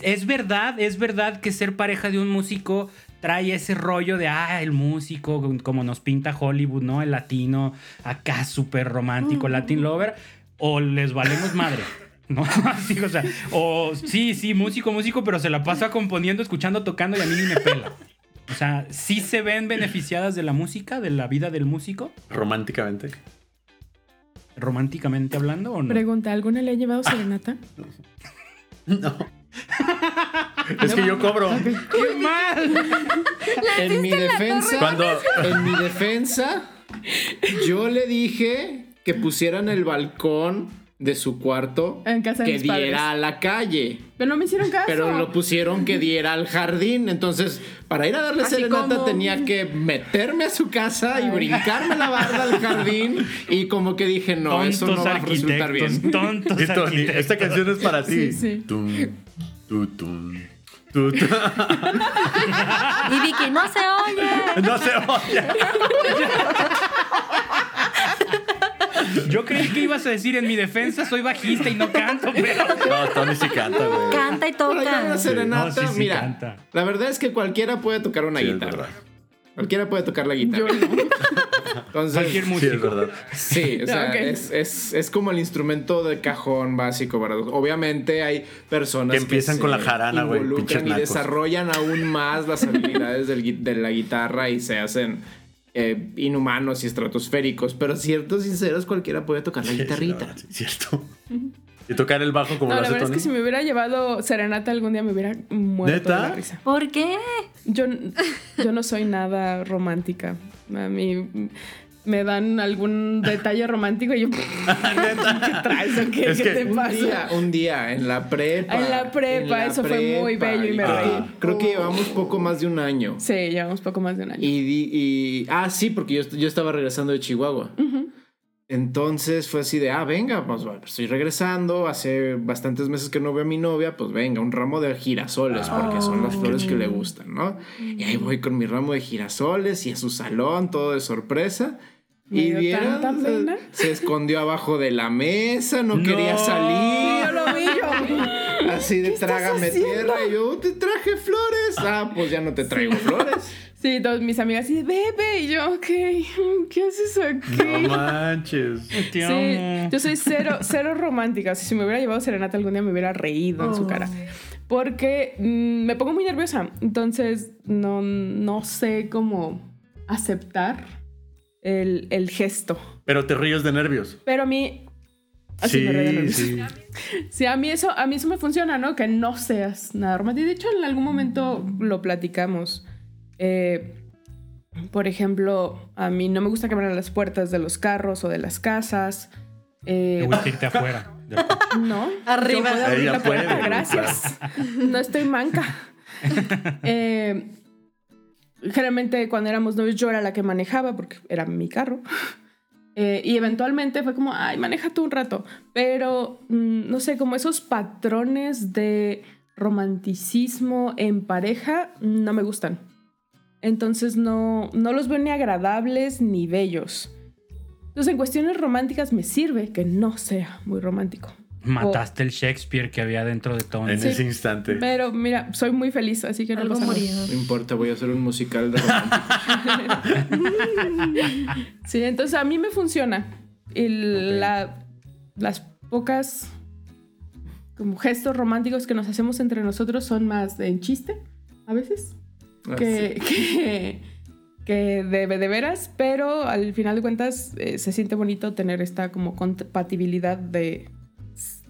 Es verdad, es verdad que ser pareja de un músico trae ese rollo de, ah, el músico, como nos pinta Hollywood, ¿no? El latino, acá súper romántico, Latin lover, o les valemos madre. ¿No? Así, o sea, o sí, sí, músico, músico, pero se la pasa componiendo, escuchando, tocando y a mí ni me pela. O sea, ¿sí se ven beneficiadas de la música, de la vida del músico? Románticamente. Románticamente hablando o no? Pregunta, ¿alguna le ha llevado serenata? No. es que yo cobro. ¡Qué mal! En mi defensa, Cuando. en mi defensa, yo le dije que pusieran el balcón de su cuarto En casa de que mis padres. diera a la calle. Pero no me hicieron caso. Pero lo pusieron que diera al jardín. Entonces, para ir a darle Así serenata como- tenía que meterme a su casa y brincarme la barda al jardín. Y como que dije, no, eso no va a resultar bien. tontos esta canción es para ti. Sí, sí. Tum, tu, tum, tu, tu. Y Vicky, no se oye. No se oye. Yo creí que ibas a decir en mi defensa soy bajista y no canto, pero. No, Tony sí canta, güey. Canta y toca. una serenata, No, sí, sí mira, canta. la verdad es que cualquiera puede tocar una guitarra. Cualquiera puede tocar la guitarra. Yo no. Entonces, Cualquier Sí, es músico. verdad. Sí, o sea, es, es- es como el instrumento de cajón básico, ¿verdad? Obviamente hay personas Que empiezan se con la jarana, güey, involucran y nacos. desarrollan aún más las habilidades del de la guitarra y se hacen eh, inhumanos y estratosféricos. Pero ciertos sinceros, cualquiera puede tocar la Sí, guitarrita. sí, cierto. Y tocar el bajo como No, lo la verdad es que si me hubiera llevado serenata algún día me hubiera muerto ¿Neta? de la risa. ¿Por qué? Yo, yo no soy nada romántica. A mí me dan algún detalle romántico y yo... ¿Qué traes o qué, Es ¿Qué que te Un pasa? día, un día, en la prepa. En la prepa, eso fue muy bello y me reí. Creo que llevamos poco más de un año. Sí, llevamos poco más de un año. Y, ah, sí, porque yo, yo estaba regresando de Chihuahua. Entonces fue así de, ah, venga, pues bueno, estoy regresando, hace bastantes meses que no veo a mi novia, pues venga, un ramo de girasoles, porque son las flores que le gustan, ¿no? Y ahí voy con mi ramo de girasoles y a su salón, todo de sorpresa. Me Y vieron, pena. se escondió abajo de la mesa, no, No. quería Yo salir. lo vi, yo... Así de trágame tierra. Y yo, te traje flores. Ah, pues ya no te traigo flores. Sí, todas mis amigas así de bebé y yo, ok, ¿qué haces aquí? No manches. Te Sí, yo soy cero, cero romántica. Si me hubiera llevado serenata algún día me hubiera reído en su cara. Porque mm, me pongo muy nerviosa. Entonces no, no sé cómo aceptar el, el gesto. Pero te ríes de nervios. Pero a mí... Así Sí, me río de nervios. sí. Sí, a mí eso, a mí eso me funciona, ¿no? Que no seas nada romántico. De hecho, en algún momento lo platicamos. Eh, por ejemplo, a mí no me gusta que abran las puertas de los carros o de las casas. Eh, irte afuera. no. Arriba. Yo puedo abrir Ella la puerta, puede, Gracias. No estoy manca. Eh, generalmente cuando éramos novios yo era la que manejaba porque era mi carro. Eh, y eventualmente fue como, ay, maneja tú un rato. Pero, mm, no sé, como esos patrones de romanticismo en pareja no me gustan. Entonces no, no los veo ni agradables ni bellos. Entonces en cuestiones románticas me sirve que no sea muy romántico. Mataste el Shakespeare que había dentro de Tony. En Sí. ese instante. Pero mira, soy muy feliz, así que no murió. No importa, voy a hacer un musical de. Sí, entonces a mí me funciona. Y la- las pocas como gestos románticos que nos hacemos entre nosotros son más en chiste, a veces, que, que, que de, de veras, pero al final de cuentas eh, se siente bonito tener esta como compatibilidad de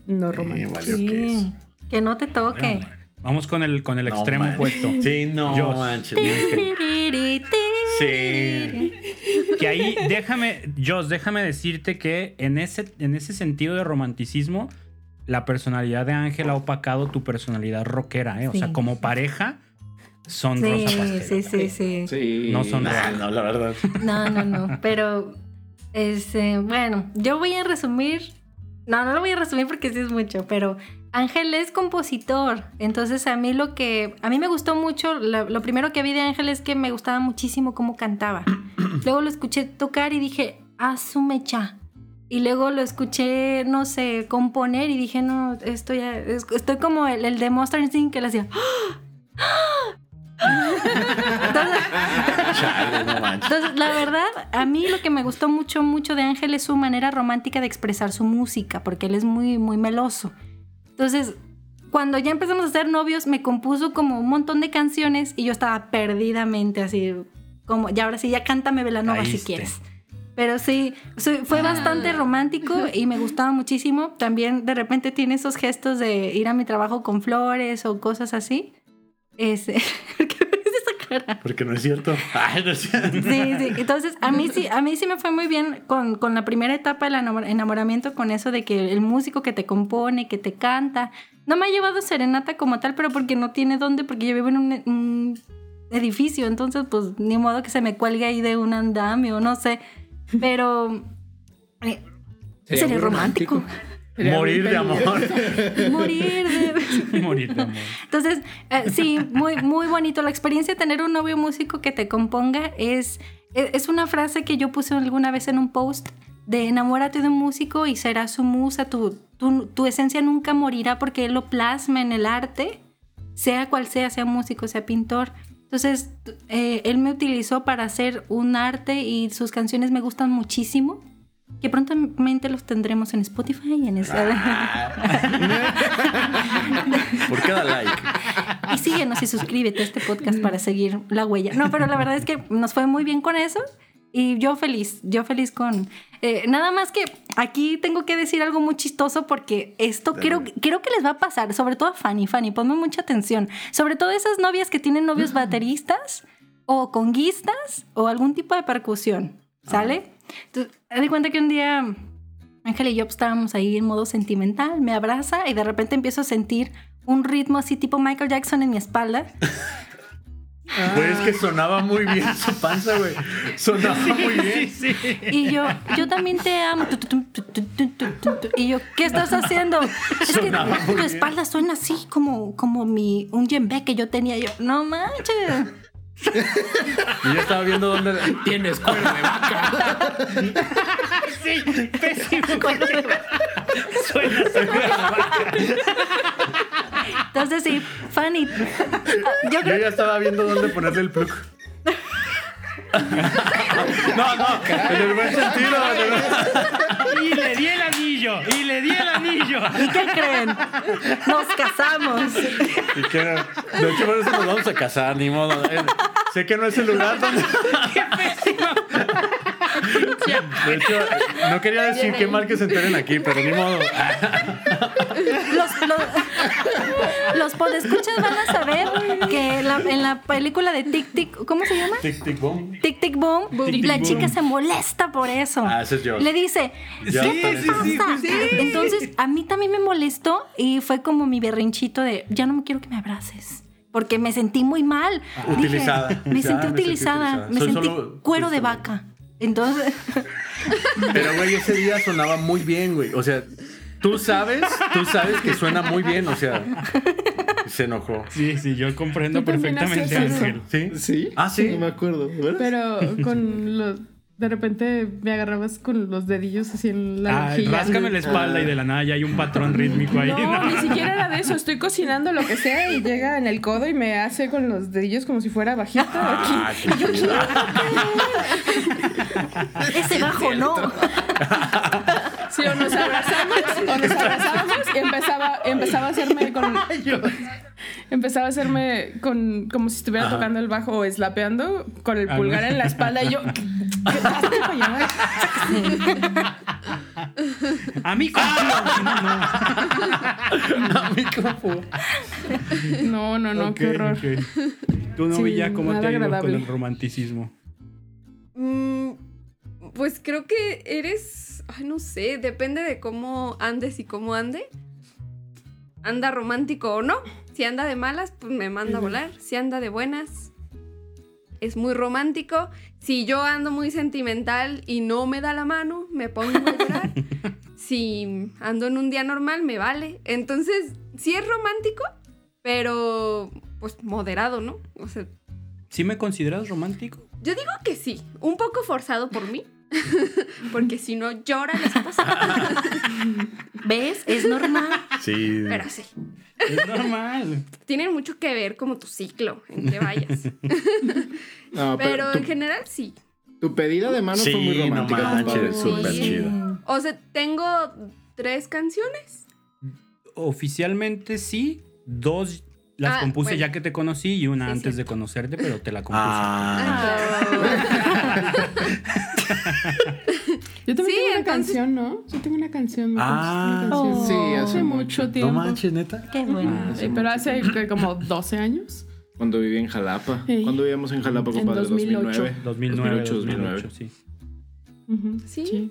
no Eh, romántico. Sí. que no te toque. Vamos con el, con el No extremo manches. opuesto. Sí, no Yo- manches. que- Sí. Que ahí, déjame, Joss, déjame decirte que en ese, en ese sentido de romanticismo, la personalidad de Ángel ha opacado tu personalidad rockera, ¿eh? O sea, como pareja, son rosa Sí, pastel. sí, sí, sí. Sí. No son Ah, no, la verdad. No, no, no. Pero, este, bueno, yo voy a resumir. No, no lo voy a resumir porque sí es mucho, pero Ángel es compositor. Entonces, a mí lo que. A mí me gustó mucho. Lo, lo primero que vi de Ángel es que me gustaba muchísimo cómo cantaba. Luego lo escuché tocar y dije, ah, su mecha. Y luego lo escuché, no sé, componer y dije, no, esto ya. es- estoy como el, el de Monster Instinct que le hacía. Entonces, Chale, no manches. entonces, la verdad, a mí lo que me gustó mucho, mucho de Ángel es su manera romántica de expresar su música, porque él es muy, muy meloso. Entonces, cuando ya empezamos a ser novios, me compuso como un montón de canciones y yo estaba perdidamente así, como, ya ahora sí, ya cántame Velanova si quieres. Pero sí, fue bastante romántico y me gustaba muchísimo. También de repente tiene esos gestos de ir a mi trabajo con flores o cosas así. Ese, ¿Qué ves esa cara? Porque no es cierto. Ay, no es cierto. Sí, sí. Entonces, a mí sí, a mí sí me fue muy bien con, con la primera etapa del enamor- enamoramiento, con eso de que el músico que te compone, que te canta. No me ha llevado serenata como tal, pero porque no tiene dónde, porque yo vivo en un, un edificio, entonces, pues, ni modo que se me cuelgue ahí de un andamio, no sé. Pero. eh, Sería romántico. Morir de amor. Morir de. Morir de amor. Entonces, eh, sí, muy, muy bonito. La experiencia de tener un novio músico que te componga es, es es una frase que yo puse alguna vez en un post de enamórate de un músico y será su musa, tu, tu, tu esencia nunca morirá porque él lo plasma en el arte, sea cual sea, sea músico, sea pintor. Entonces, eh, él me utilizó para hacer un arte y sus canciones me gustan muchísimo. Que prontamente los tendremos en Spotify y en Por cada like. Y síguenos y suscríbete a este podcast para seguir la huella. No, pero la verdad es que nos fue muy bien con eso. Y yo feliz, yo feliz con... eh, nada más que aquí tengo que decir algo muy chistoso porque esto creo, creo que les va a pasar, sobre todo a Fanny. Fanny, ponme mucha atención. Sobre todo esas novias que tienen novios bateristas o conguistas o algún tipo de percusión, ¿Sale? Entonces, haz de cuenta que un día Ángel y yo pues, estábamos ahí en modo sentimental, me abraza y de repente empiezo a sentir un ritmo así tipo Michael Jackson en mi espalda. Pues es que sonaba muy bien su panza, güey. Sonaba sí, muy bien. Sí, sí. Y yo, yo también te amo. Y yo, ¿qué estás haciendo? Sonaba es que tu espalda suena así como, como mi, un djembe que yo tenía. Yo, no manches. Y yo estaba viendo dónde. Tienes cuerno de vaca. Sí, pésimo. Suena, suena. Entonces sí, Fanny. Yo Yo creo ya estaba viendo dónde ponerle el plug. No, no, en el buen sentido. en el buen- Y le di el anillo. Y le di el anillo. ¿Y qué creen? Nos casamos. Y de hecho, por eso nos vamos a casar, ni modo. Eh, Sé que no es el lugar donde. De hecho, no quería decir qué mal que se enteren aquí, pero ni modo. Los, los, los podescuchas van a saber que la- en la película de Tic Tic, ¿cómo se llama? Tic, tic, boom. Tic Tic Boom, Tic, la chica boom. se molesta por eso. Ah, ese es Josh. Le dice, sí, sí, pasa? sí. Entonces, a mí también me molestó y fue como mi berrinchito de, ya no me quiero que me abraces. Porque me sentí muy mal. Dije, Utilizada. me sentí me sentí utilizada. Me Soy sentí cuero de vaca. Entonces, Pero, güey, ese día sonaba muy bien, güey. O sea, tú sabes, tú sabes que suena muy bien, o sea. Se enojó. Sí, sí, yo comprendo perfectamente. Ángel. ¿Sí? ¿Sí? Ah, sí. No me acuerdo. ¿verdad? Pero con los... De repente me agarrabas con los dedillos así en la Ah, ráscame la espalda y de la nada ya hay un patrón rítmico ahí. No, ni siquiera era de eso. Estoy cocinando lo que sea y llega en el codo y me hace con los dedillos como si fuera bajito. Ah, aquí. qué chulada. ese bajo no. Sí, o nos abrazamos, o nos abrazábamos y empezaba, empezaba a hacerme con. Empezaba a hacerme con como si estuviera Ajá. tocando el bajo o slapeando con el Ah, pulgar no. en la espalda y yo. ¿qué- qué? A mí confío, si no, no. A mí como. No, no, no, qué Ok, horror. Tú, Sí, Novilla, ¿cómo te ha ido con el romanticismo? Mm, pues creo que eres, ay, no sé, depende de cómo andes y cómo ande. anda romántico o no. Si anda de malas, pues me manda a volar. Si anda de buenas, es muy romántico. Si yo ando muy sentimental y no me da la mano, me pongo a llorar. si ando en un día normal, me vale. Entonces, sí es romántico, pero pues moderado, ¿no? O sea, ¿Sí me consideras romántico? yo digo que sí, un poco forzado por mí. Porque si no llora la esposa. ¿Ves? Es normal. Sí. Pero sí. Es normal. Tienen mucho que ver como tu ciclo en que vayas. No, Pero pero, en general sí. tu pedida de mano Sí, fue muy no romántica, manches, compadre. súper Sí. chido. O sea, tengo tres canciones. Oficialmente sí. Dos las Ah, compuse bueno. ya que te conocí y una Sí, antes de conocerte, pero te la compuse. Ah, Yo también Sí, tengo una entonces- canción, ¿no? Yo tengo una canción. Ah. una canción. Sí, hace mucho no tiempo. manches, neta. Qué bueno. Ah, Sí, pero hace que como 12 años. Cuando viví en Jalapa. Sí. Cuando vivíamos en Jalapa, En compadre? 2008. 2009. 2009, 2008, 2008, sí. Ujú, Sí.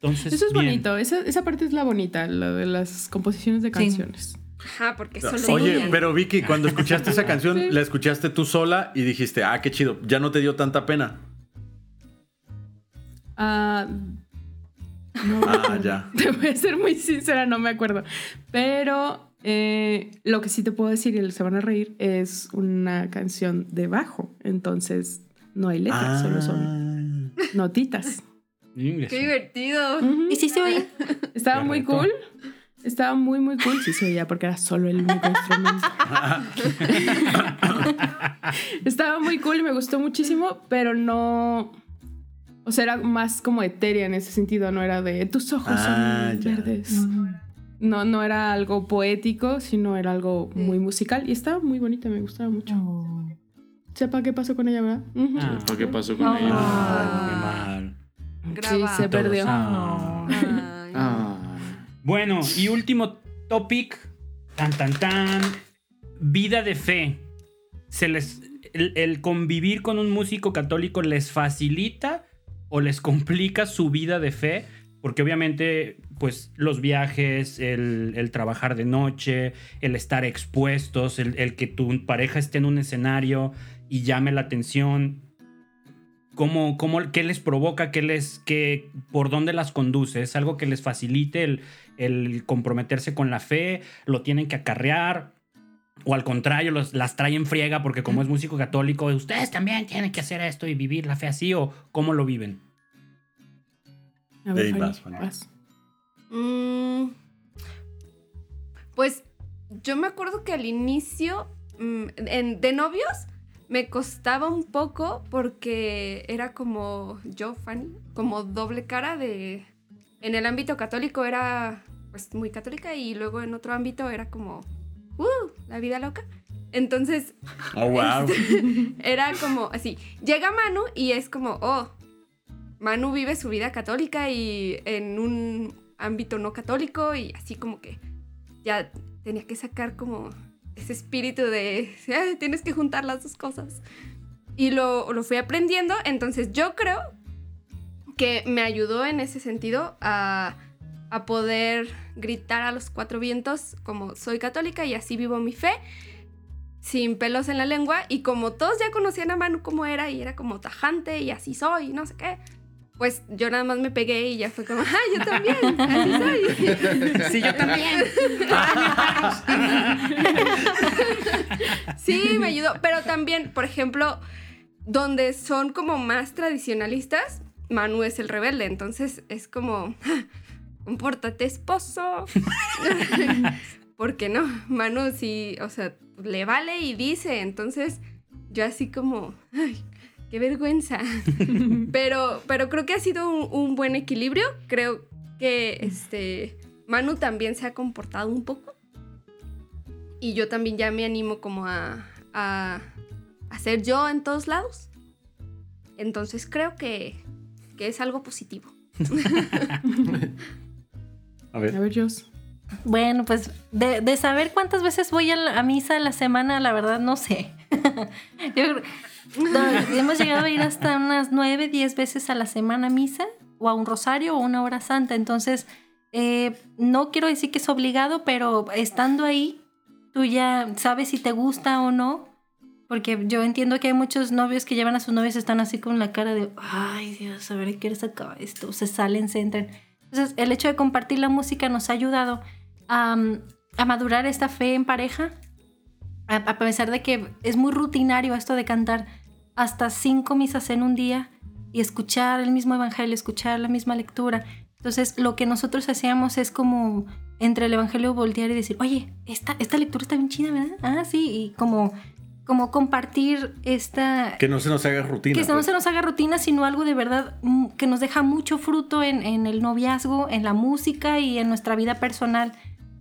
Entonces, Eso es bien. bonito. Esa, esa parte es la bonita, la de las composiciones de Sí. canciones. Ajá, porque solo Oye, pero Vicky, cuando escuchaste esa canción, Sí. la escuchaste tú sola y dijiste, ah, qué chido, ya no te dio tanta pena. Ah, no, Ah, ya. Te voy a ser muy sincera, no me acuerdo. Pero eh, lo que sí te puedo decir, y se van a reír, es una canción de bajo. Entonces no hay letras, solo son Ah. notitas. Ingreso. Qué divertido. ¿Y si se oye? Estaba muy reto. cool. Estaba muy, muy cool. Sí se oía porque era solo el único instrumento. Estaba muy cool y me gustó muchísimo, pero no... O sea, era más como etérea en ese sentido, no era de tus ojos Ah, son ya. verdes. No, no era algo poético, sino era algo Sí. muy musical y estaba muy bonita, me gustaba mucho. Sepa qué pasó con ella, ¿verdad? Ujú. Ah. ¿Por qué pasó con ella? Ah, qué mal. Graba. Sí, se perdió. Ay. Bueno, y último topic. Tan, tan, tan. Vida de fe. Se les, el, el convivir con un músico católico les facilita o les complica su vida de fe. Porque obviamente, pues los viajes, el, trabajar de noche, el estar expuestos, el, el que tu pareja esté en un escenario y llame la atención. ¿Cómo, cómo, ¿Qué les provoca? ¿Qué les, qué, ¿Por dónde las conduce? ¿Es algo que les facilite el, el comprometerse con la fe? ¿Lo tienen que acarrear? ¿O al contrario, los, las traen friega porque como es músico católico, ustedes también tienen que hacer esto y vivir la fe así? ¿O cómo lo viven? A ver, vas. Mm, pues yo me acuerdo que al inicio, mm, en- de novios, me costaba un poco porque era como yo, Fanny, como doble cara de... En el ámbito católico era pues muy católica y luego en otro ámbito era como... ¡Uh! La vida loca. Entonces Oh, wow. Este, era como así. Llega Manu y es como, oh, Manu vive su vida católica y en un ámbito no católico y así como que ya tenía que sacar como ese espíritu de, "Ay, tienes que juntar las dos cosas. Y lo, lo fui aprendiendo, entonces yo creo que me ayudó en ese sentido a, a poder gritar a los cuatro vientos como soy católica y así vivo mi fe sin pelos en la lengua y como todos ya conocían a Manu como era y era como tajante y así soy, no sé qué, pues yo nada más me pegué y ya fue como, ah, yo también, así soy. Sí, yo también. Sí, me ayudó, pero también, por ejemplo, donde son como más tradicionalistas, Manu es el rebelde, entonces es como, "Ah, compórtate esposo. Porque no, Manu sí, o sea, le vale y dice, entonces yo así como, ay, qué vergüenza. pero, pero creo que ha sido un, un buen equilibrio, creo que este, Manu también se ha comportado un poco. Y yo también ya me animo como a, a, a ser yo en todos lados. Entonces creo que, que es algo positivo. A A ver. Bueno, pues de, de saber cuántas veces voy a, la- a misa a la semana, la verdad no sé. Yo creo- no, hemos llegado a ir hasta unas nueve, diez veces a la semana a misa, o a un rosario, o una hora santa. Entonces, eh, no quiero decir que es obligado, pero estando ahí, tú ya sabes si te gusta o no. Porque yo entiendo que hay muchos novios que llevan a sus novios y están así con la cara de, ay Dios, a ver, ¿qué quieres acabar esto? Se salen, se entran. Entonces, el hecho de compartir la música nos ha ayudado a, a madurar esta fe en pareja, a, pesar de que es muy rutinario esto de cantar hasta cinco misas en un día y escuchar el mismo evangelio, escuchar la misma lectura. Entonces, lo que nosotros hacíamos es como entre el evangelio voltear y decir, oye, esta, esta lectura está bien chida, ¿verdad? Ah, sí, y como, como compartir esta... Que no se nos haga rutina. Que no pues. se nos haga rutina, sino algo de verdad mm, que nos deja mucho fruto en, en el noviazgo, en la música y en nuestra vida personal.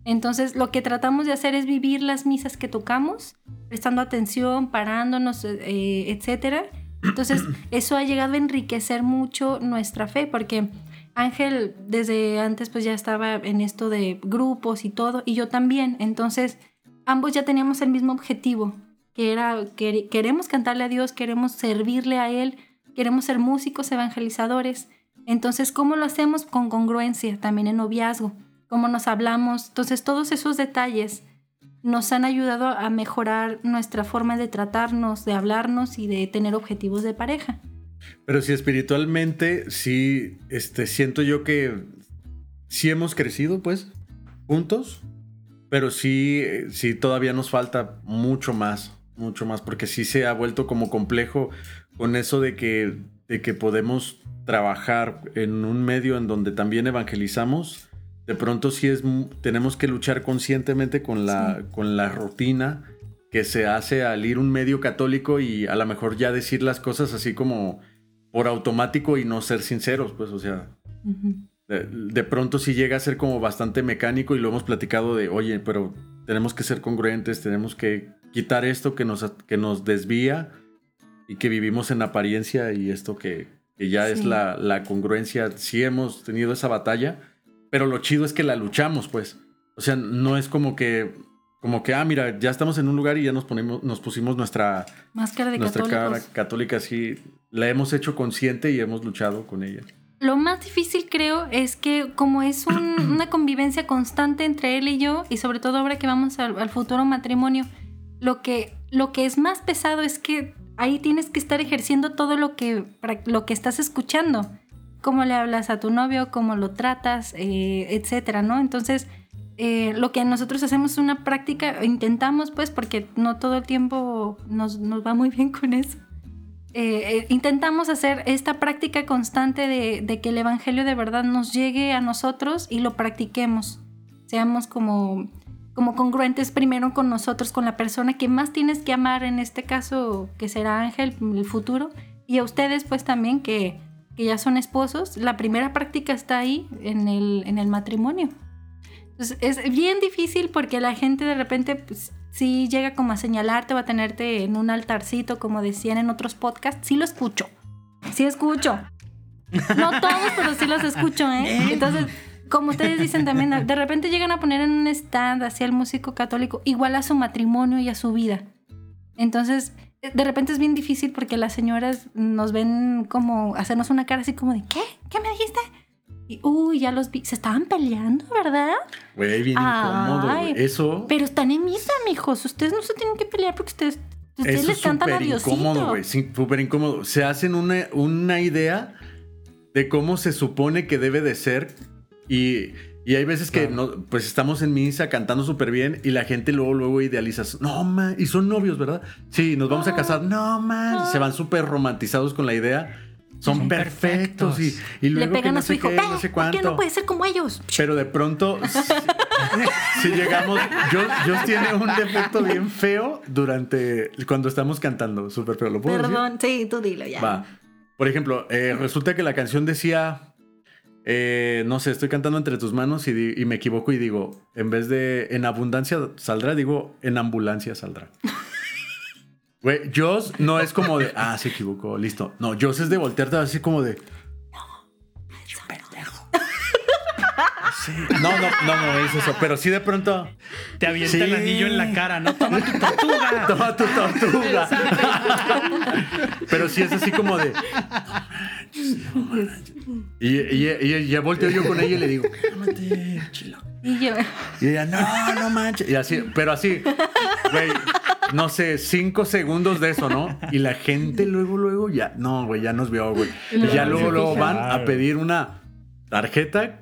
Entonces, lo que tratamos de hacer es vivir las misas que tocamos, prestando atención, parándonos, eh, etcétera. Entonces, eso ha llegado a enriquecer mucho nuestra fe, porque Ángel desde antes pues ya estaba en esto de grupos y todo, y yo también. Entonces, ambos ya teníamos el mismo objetivo, que era que queremos cantarle a Dios, queremos servirle a Él, queremos ser músicos evangelizadores. Entonces, ¿cómo lo hacemos? Con congruencia, también en noviazgo cómo nos hablamos. Entonces todos esos detalles nos han ayudado a mejorar nuestra forma de tratarnos, de hablarnos y de tener objetivos de pareja. Pero sí, espiritualmente, sí, este, siento yo que sí hemos crecido, pues, juntos, pero sí, eh, sí todavía nos falta mucho más, mucho más, porque sí se ha vuelto como complejo con eso de que, de que podemos trabajar en un medio en donde también evangelizamos. De pronto sí es, tenemos que luchar conscientemente con la, con la rutina que se hace al ir un medio católico y a lo mejor ya decir las cosas así como por automático y no ser sinceros, pues, o sea, de, pronto sí llega a ser como bastante mecánico y lo hemos platicado de, oye, pero tenemos que ser congruentes, tenemos que quitar esto que nos, que nos desvía y que vivimos en apariencia y esto que, que ya sí. es la, la congruencia, sí hemos tenido esa batalla pero lo chido es que la luchamos, pues. O sea, no es como que, como que, ah, mira, ya estamos en un lugar y ya nos ponemos, nos pusimos nuestra máscara de nuestra católicos. cara católica, sí. La hemos hecho consciente y hemos luchado con ella. Lo más difícil creo es que como es un, una convivencia constante entre él y yo y sobre todo ahora que vamos al, al futuro matrimonio, lo que, lo que es más pesado es que ahí tienes que estar ejerciendo todo lo que, lo que estás escuchando cómo le hablas a tu novio, cómo lo tratas, eh, etcétera, ¿no? Entonces, eh, lo que nosotros hacemos es una práctica, intentamos pues, porque no todo el tiempo nos, nos va muy bien con eso. Eh, intentamos hacer esta práctica constante de, que el Evangelio de verdad nos llegue a nosotros y lo practiquemos. Seamos como, como congruentes primero con nosotros, con la persona que más tienes que amar, en este caso, que será Ángel, el futuro, y a ustedes pues también que que ya son esposos, la primera práctica está ahí en el, en el matrimonio. Es bien difícil porque la gente de repente pues, sí llega como a señalarte o a tenerte en un altarcito, como decían en otros podcasts. Sí lo escucho. Sí escucho. No todos, pero sí los escucho, ¿eh? Entonces, como ustedes dicen también, de repente llegan a poner en un stand hacia el músico católico igual a su matrimonio y a su vida. Entonces, de repente es bien difícil porque las señoras nos ven como hacernos una cara así como de ¿qué? ¿Qué me dijiste? Y uy, ya los vi, se estaban peleando, ¿verdad? Güey, bien incómodo. Ay, Eso. Pero están en misa, mijos. Ustedes no se tienen que pelear porque ustedes, ustedes Eso les cantan a Diosito. incómodo, güey. Súper incómodo. Se hacen una, una idea de cómo se supone que debe de ser y y hay veces que claro. no, pues estamos en misa cantando súper bien y la gente luego, luego idealiza. No, man, y son novios, ¿verdad? Sí, nos vamos a casar. No, man. Se van súper romantizados con la idea. Son, son perfectos. perfectos. Y, y, luego Le pegan no a su hijo. Qué, no sé cuánto. ¿Por qué no puede ser como ellos? Pero de pronto, si, si llegamos, yo, yo tiene un defecto bien feo durante cuando estamos cantando. Súper feo. ¿Lo puedo Perdón, decir? sí, tú dilo ya. Va. Por ejemplo, eh, resulta que la canción decía eh, no sé, estoy cantando entre tus manos y, y, me equivoco y digo, en vez de en abundancia saldrá, digo, en ambulancia saldrá. Güey, Joss no es como de, ah, se equivocó, listo. No, Joss es de voltearte así como de. Sí. No, no, no, no es eso. Pero sí de pronto. Te avienta el anillo en la cara, ¿no? Toma tu tortuga. Toma tu tortuga. Pero sí es así como de. Y, ya volteo yo con ella y le digo, cálmate. Y yo, Y ella, no, no manches. Y así, pero así, güey, no sé, cinco segundos de eso, ¿no? Y la gente luego, luego ya, no, güey, ya nos vio, güey. Y ya luego, luego van a pedir una tarjeta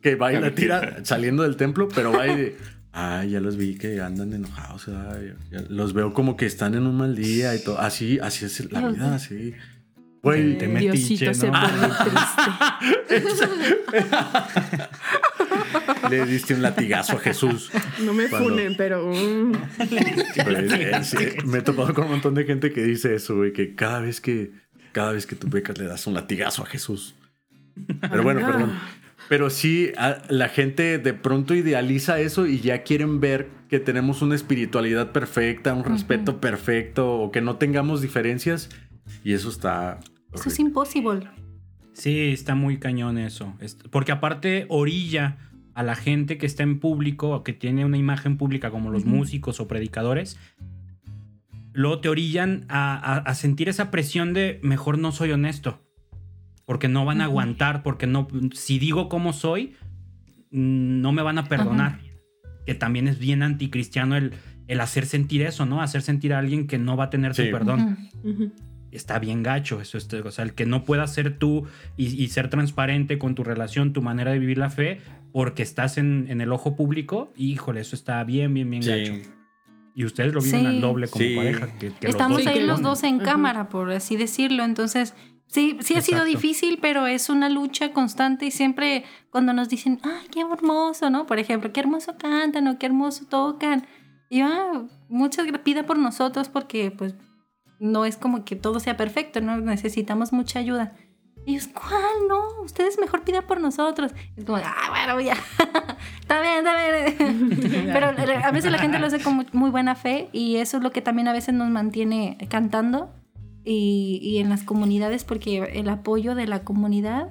que va y la tira saliendo del templo, pero va y de, ay, ya los vi que andan enojados, ay, ya los veo como que están en un mal día y todo. Así, así es la vida, así. Güey, Te metiche, Diosito se ¿no? pone triste. le diste un latigazo a Jesús. No me Cuando- funen, pero. mm, eh, me he topado con un montón de gente que dice eso, güey, que cada vez que cada vez que tú pecas le das un latigazo a Jesús. Pero bueno, Ah. perdón. Pero sí, a- la gente de pronto idealiza eso y ya quieren ver que tenemos una espiritualidad perfecta, un respeto perfecto o que no tengamos diferencias y eso está eso es imposible. Sí, está muy cañón eso. Es- Porque aparte orilla a la gente que está en público o que tiene una imagen pública como los músicos o predicadores, luego te orillan a, a- a sentir esa presión de mejor no soy honesto. Porque no van a aguantar, porque no, si digo cómo soy, no me van a perdonar. Que también es bien anticristiano el, el hacer sentir eso, ¿no? Hacer sentir a alguien que no va a tener Sí. tu perdón está bien gacho. Eso es, o sea, el que no puedas ser tú y, y ser transparente con tu relación, tu manera de vivir la fe, porque estás en, en el ojo público, híjole, eso está bien, bien, bien gacho. Y ustedes lo viven Sí. al doble como Sí. pareja. que- que los Estamos dos se ahí los ponen. dos en Ajá. cámara, por así decirlo. Entonces, sí, sí ha sido Exacto. difícil, pero es una lucha constante y siempre cuando nos dicen, ay, qué hermoso, ¿no? Por ejemplo, qué hermoso cantan o qué hermoso tocan. Y yo, ah, muchas gra- pida por nosotros porque pues no es como que todo sea perfecto, ¿no? Necesitamos mucha ayuda. Y ellos, ¿cuál? No, ustedes mejor pida por nosotros. Es como, ah, bueno, ya. está bien, está bien. Pero a veces la gente lo hace con mu- muy buena fe y eso es lo que también a veces nos mantiene cantando y, y en las comunidades porque el apoyo de la comunidad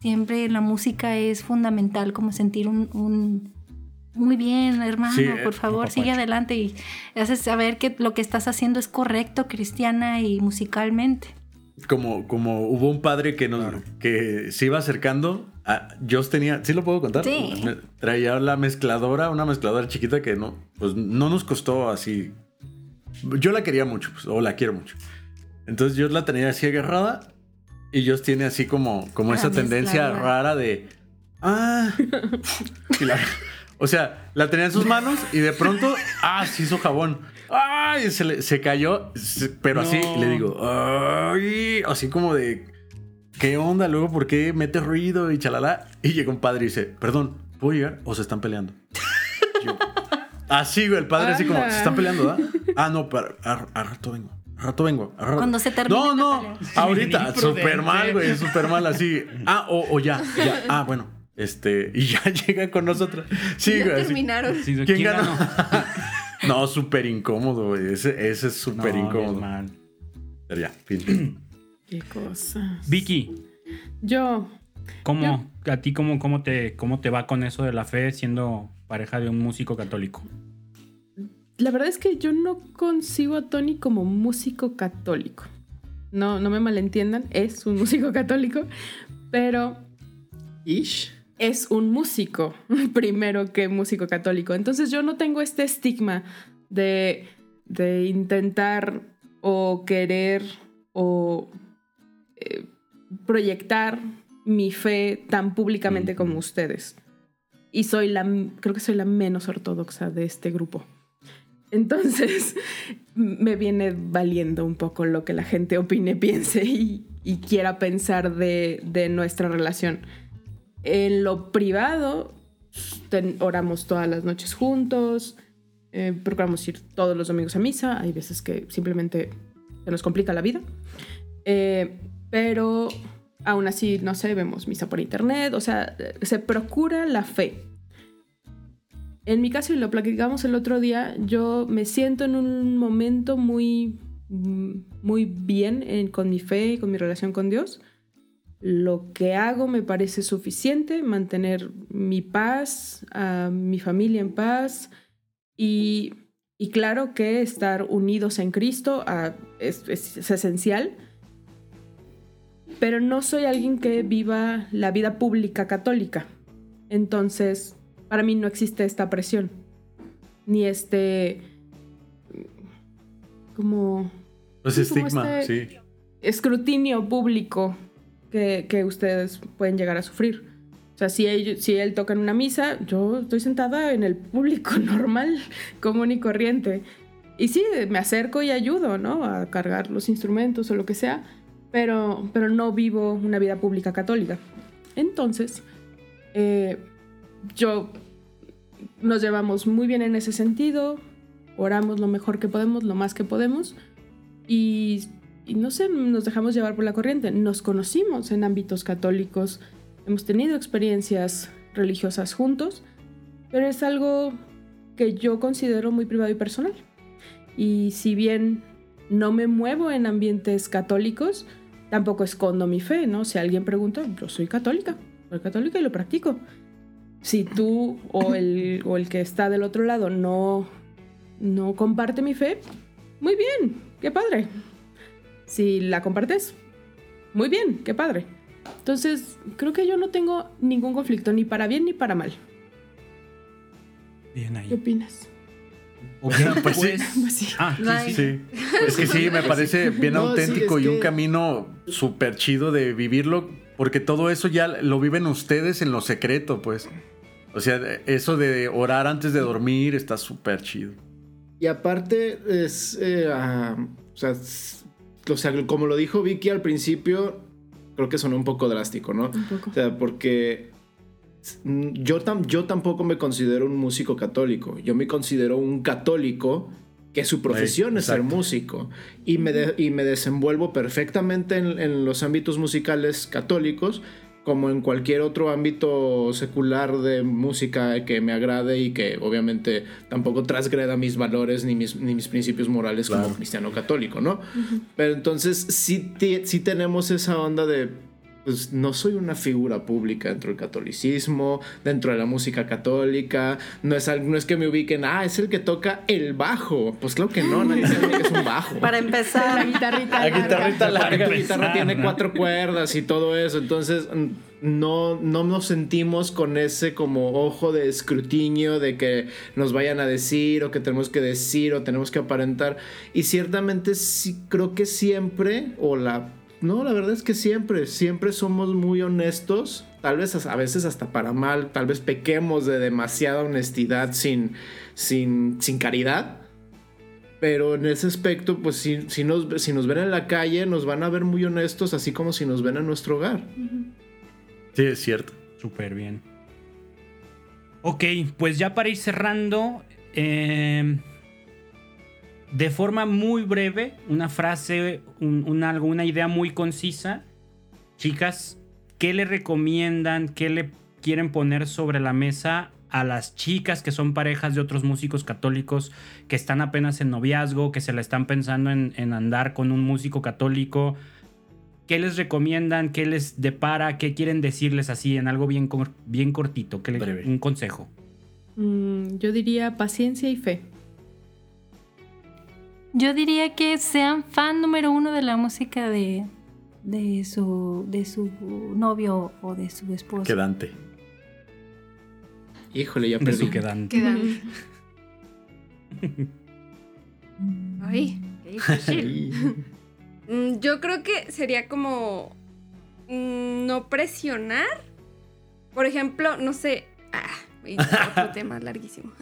siempre la música es fundamental, como sentir un... un, muy bien, hermano, Sí, por eh, favor, sigue adelante y haces saber que lo que estás haciendo es correcto, cristiana y musicalmente. Como, como hubo un padre que nos que se iba acercando. a- yo tenía, ¿sí lo puedo contar? Sí. Me- traía la mezcladora, una mezcladora chiquita que no, pues no nos costó así. Yo la quería mucho, pues, o la quiero mucho. Entonces yo la tenía así agarrada y yo tiene así como, como La esa tendencia rara de, ah, la- o sea, la tenía en sus manos y de pronto, ah, se hizo jabón. Ay, se, le- se cayó, pero así le digo, ay, así como de, ¿qué onda? Luego, ¿por qué mete ruido y chalala? Y llega un padre y dice, perdón, ¿puedo llegar o se están peleando? Yo, así, güey, el padre así como, se están peleando, ¿verdad? Ah, no, pero a, a rato vengo. A rato vengo. a rato- Cuando se termine No, no, pelea. ahorita, súper mal, güey, súper mal, así. Ah, o, o ya, ya, ah, bueno, este, y ya llega con nosotros. Sí, Ya güey. así. terminaron. Sí, ¿Quién ganó? No, súper incómodo, güey. Ese, ese es súper No, incómodo. mal. Pero ya, fin. Qué cosa. Vicky, Yo, ¿cómo, a ti cómo, cómo, te, cómo te va con eso de la fe siendo pareja de un músico católico? la verdad es que yo no concibo a Tony como músico católico. No, no me malentiendan, es un músico católico, pero Ish. Es un músico primero que músico católico. Entonces yo no tengo este estigma de, de intentar o querer o eh, proyectar mi fe tan públicamente como ustedes. Y soy la, creo que soy la menos ortodoxa de este grupo. Entonces me viene valiendo un poco lo que la gente opine, piense y, y quiera pensar de, de nuestra relación. En lo privado, ten- oramos todas las noches juntos, eh, procuramos ir todos los domingos a misa, hay veces que simplemente se nos complica la vida, Eh, pero aún así, no sé, vemos misa por internet, o sea, eh, se procura la fe. En mi caso, y lo platicamos el otro día, yo me siento en un momento muy, muy bien en- con mi fe, con mi relación con Dios. Lo que hago me parece suficiente, mantener mi paz, a mi familia en paz y, y claro que estar unidos en Cristo ah, es, es- es esencial, pero no soy alguien que viva la vida pública católica. Entonces, para mí no existe esta presión, ni este como Pues estigma, este- sí. escrutinio público que, ustedes pueden llegar a sufrir. O sea, si él, si él toca en una misa, yo estoy sentada en el público normal, común y corriente. Y sí, me acerco y ayudo, ¿no? A cargar los instrumentos o lo que sea, pero, pero no vivo una vida pública católica. Entonces, eh, yo nos llevamos muy bien en ese sentido, oramos lo mejor que podemos, lo más que podemos, y, y no sé, nos dejamos llevar por la corriente. Nos conocimos en ámbitos católicos, hemos tenido experiencias religiosas juntos, pero es algo que yo considero muy privado y personal. Y si bien no me muevo en ambientes católicos, tampoco escondo mi fe, ¿no? Si alguien pregunta, yo soy católica, soy católica y lo practico. Si tú o el, o el que está del otro lado no, no comparte mi fe, muy bien, qué padre. Si la compartes, muy bien, qué padre. Entonces, creo que yo no tengo ningún conflicto, ni para bien ni para mal. Bien ¿Qué ahí. opinas? Ok, Pues sí. Pues sí. Ah, sí, sí. Sí, es que sí, me parece bien No, auténtico es y un que- camino súper chido de vivirlo, porque todo eso ya lo viven ustedes en lo secreto, pues. O sea, eso de orar antes de dormir está súper chido. Y aparte es, eh, ah, o, sea, s- o sea, como lo dijo Vicky al principio, creo que sonó un poco drástico, ¿no? Un poco. O sea, porque yo, tam- yo tampoco me considero un músico católico. Yo me considero un católico que su profesión es ser músico. Y me, de- y me desenvuelvo perfectamente en, en los ámbitos musicales católicos como en cualquier otro ámbito secular de música que me agrade y que obviamente tampoco transgreda mis valores ni mis, ni mis principios morales Claro. como cristiano católico, ¿no? Pero entonces sí, sí tenemos esa onda de, pues no soy una figura pública dentro del catolicismo, dentro de la música católica, no es, no es que me ubiquen, ah, es el que toca el bajo. Pues claro que no, nadie sabe que es un bajo. Para La empezar, guitarrita. La larga. guitarrita larga. tu guitarra tiene cuatro cuerdas y todo eso. Entonces, no, no nos sentimos con ese como ojo de escrutinio de que nos vayan a decir o que tenemos que decir o tenemos que aparentar. Y ciertamente sí, creo que siempre, o la... No, la verdad es que siempre, siempre somos muy honestos. Tal vez a veces hasta para mal, tal vez pequemos de demasiada honestidad sin, sin, sin caridad. Pero en ese aspecto, pues si, si, nos, si nos ven en la calle, nos van a ver muy honestos, así como si nos ven en nuestro hogar. Sí, es cierto. Súper bien. Ok, pues ya para ir cerrando, eh, de forma muy breve, una frase, un, un algo, una idea muy concisa. Chicas, ¿qué le recomiendan, qué le quieren poner sobre la mesa a las chicas que son parejas de otros músicos católicos que están apenas en noviazgo, que se la están pensando en, en andar con un músico católico? ¿Qué les recomiendan? ¿Qué les depara? ¿Qué quieren decirles así en algo bien, cor- bien cortito? ¿Qué le- Breve. un consejo. Mm, yo diría paciencia y fe. Yo diría que sean fan número uno de la música de, de, su, de su novio o de su esposo. Quedante. Híjole, ya De perdí. su quedante. Quedan. Ay, qué difícil. Mm, Yo creo que sería como mm, no presionar. Por ejemplo, no sé. Ah, otro tema larguísimo.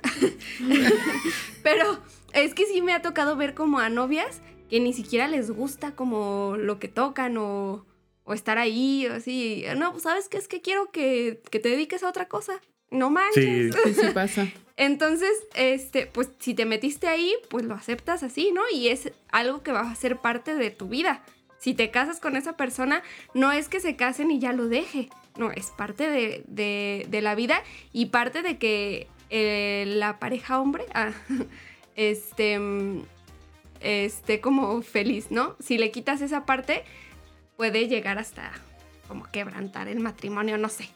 Pero es que sí me ha tocado ver como a novias que ni siquiera les gusta como lo que tocan o, o estar ahí o así. No, pues sabes qué es que quiero que, que te dediques a otra cosa. No manches. Sí, Sí, sí pasa. Entonces, este, pues si te metiste ahí, pues lo aceptas así, ¿no? Y es algo que va a ser parte de tu vida. Si te casas con esa persona, no es que se casen y ya lo deje. No, es parte de, de- de la vida y parte de que eh, la pareja hombre ah, este, esté como feliz, ¿no? Si le quitas esa parte, puede llegar hasta como quebrantar el matrimonio, no sé.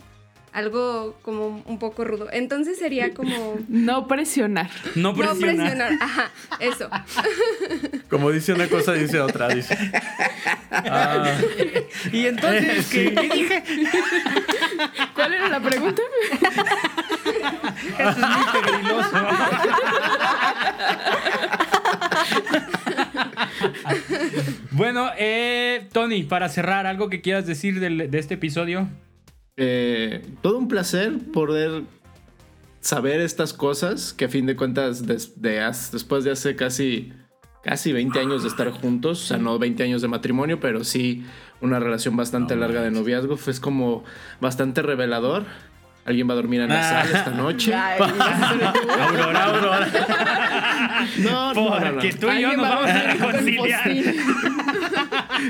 Algo como un poco rudo. Entonces sería como... No presionar. No No presionar. presionar. Ajá, eso. Como dice una cosa, dice otra. Dice. Ah, Y entonces, ¿qué, qué dije? ¿Cuál era la pregunta? Eso es muy pegriloso. bueno, eh, Tony, para cerrar, ¿algo que quieras decir de este episodio? Eh, todo un placer poder saber estas cosas que a fin de cuentas des- de haz- después de hace casi casi 20 años de estar juntos, o sea, no 20 años de matrimonio, pero sí una relación bastante larga de noviazgo, fue como bastante revelador. Alguien va a dormir en la Ah. sala esta noche. Ay, Aurora, Aurora. No, no, no, tú y yo nos va vamos a reconciliar.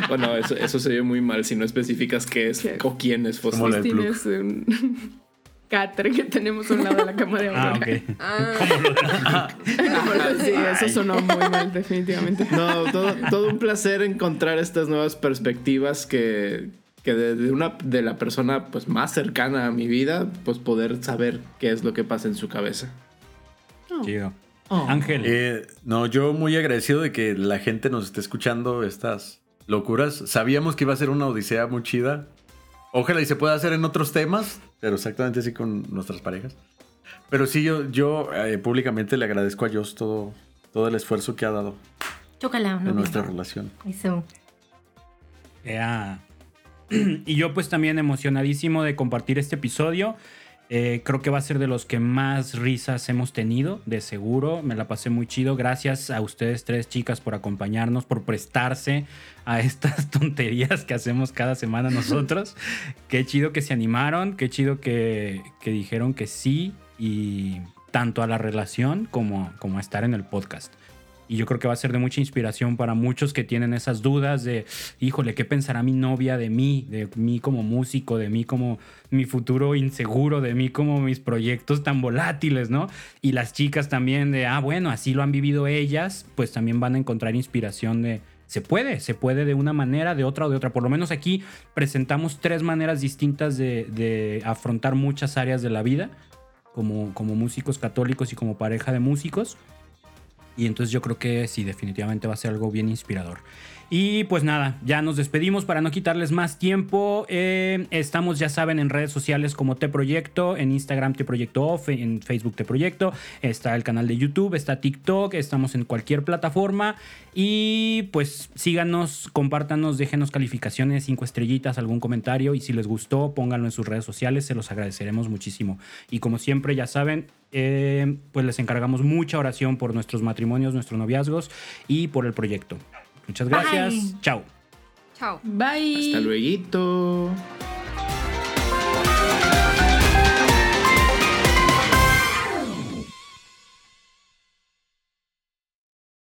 Bueno, eso, eso se ve muy mal si no especificas qué es ¿Qué? o quién es Fostil es un catre que tenemos a un lado de la cama de Aurora. Ah, ok. Ah, sí, eso sonó muy mal, definitivamente. No, todo, todo un placer encontrar estas nuevas perspectivas que, que de, de una de la persona pues más cercana a mi vida, pues poder saber qué es lo que pasa en su cabeza. Chido. Ángel. eh, no, yo muy agradecido de que la gente nos esté escuchando estas locuras. Sabíamos que iba a ser una odisea muy chida. Ojalá y se pueda hacer en otros temas, pero exactamente así con nuestras parejas. Pero sí, yo, yo eh, públicamente le agradezco a Dios todo, todo el esfuerzo que ha dado Chócala, en no nuestra relación. Eso. Ea. Y yo pues también emocionadísimo de compartir este episodio. Eh, creo que va a ser de los que más risas hemos tenido, de seguro. Me la pasé muy chido. Gracias a ustedes tres chicas por acompañarnos, por prestarse a estas tonterías que hacemos cada semana nosotros. qué chido que se animaron, qué chido que, que dijeron que sí y tanto a la relación como, como a estar en el podcast. Y yo creo que va a ser de mucha inspiración para muchos que tienen esas dudas de, híjole, ¿qué pensará mi novia de mí? De mí como músico, de mí como mi futuro inseguro, de mí como mis proyectos tan volátiles, ¿no? Y las chicas también de, ah, bueno, así lo han vivido ellas, pues también van a encontrar inspiración de, se puede, se puede de una manera, de otra o de otra. Por lo menos aquí presentamos tres maneras distintas de, afrontar muchas áreas de la vida, como, como músicos católicos y como pareja de músicos. Y entonces yo creo que sí, definitivamente va a ser algo bien inspirador. Y pues nada, ya nos despedimos para no quitarles más tiempo. Eh, estamos, ya saben, en redes sociales como Te Proyecto, en Instagram Te Proyecto Off, en Facebook Te Proyecto, está el canal de YouTube, está TikTok, estamos en cualquier plataforma. Y pues síganos, compártanos, déjenos calificaciones, cinco estrellitas, algún comentario. Y si les gustó, pónganlo en sus redes sociales, se los agradeceremos muchísimo. Y como siempre, ya saben, eh, pues les encargamos mucha oración por nuestros matrimonios, nuestros noviazgos y por el proyecto. Muchas gracias. Bye. Chao. chao. Bye. Hasta luego.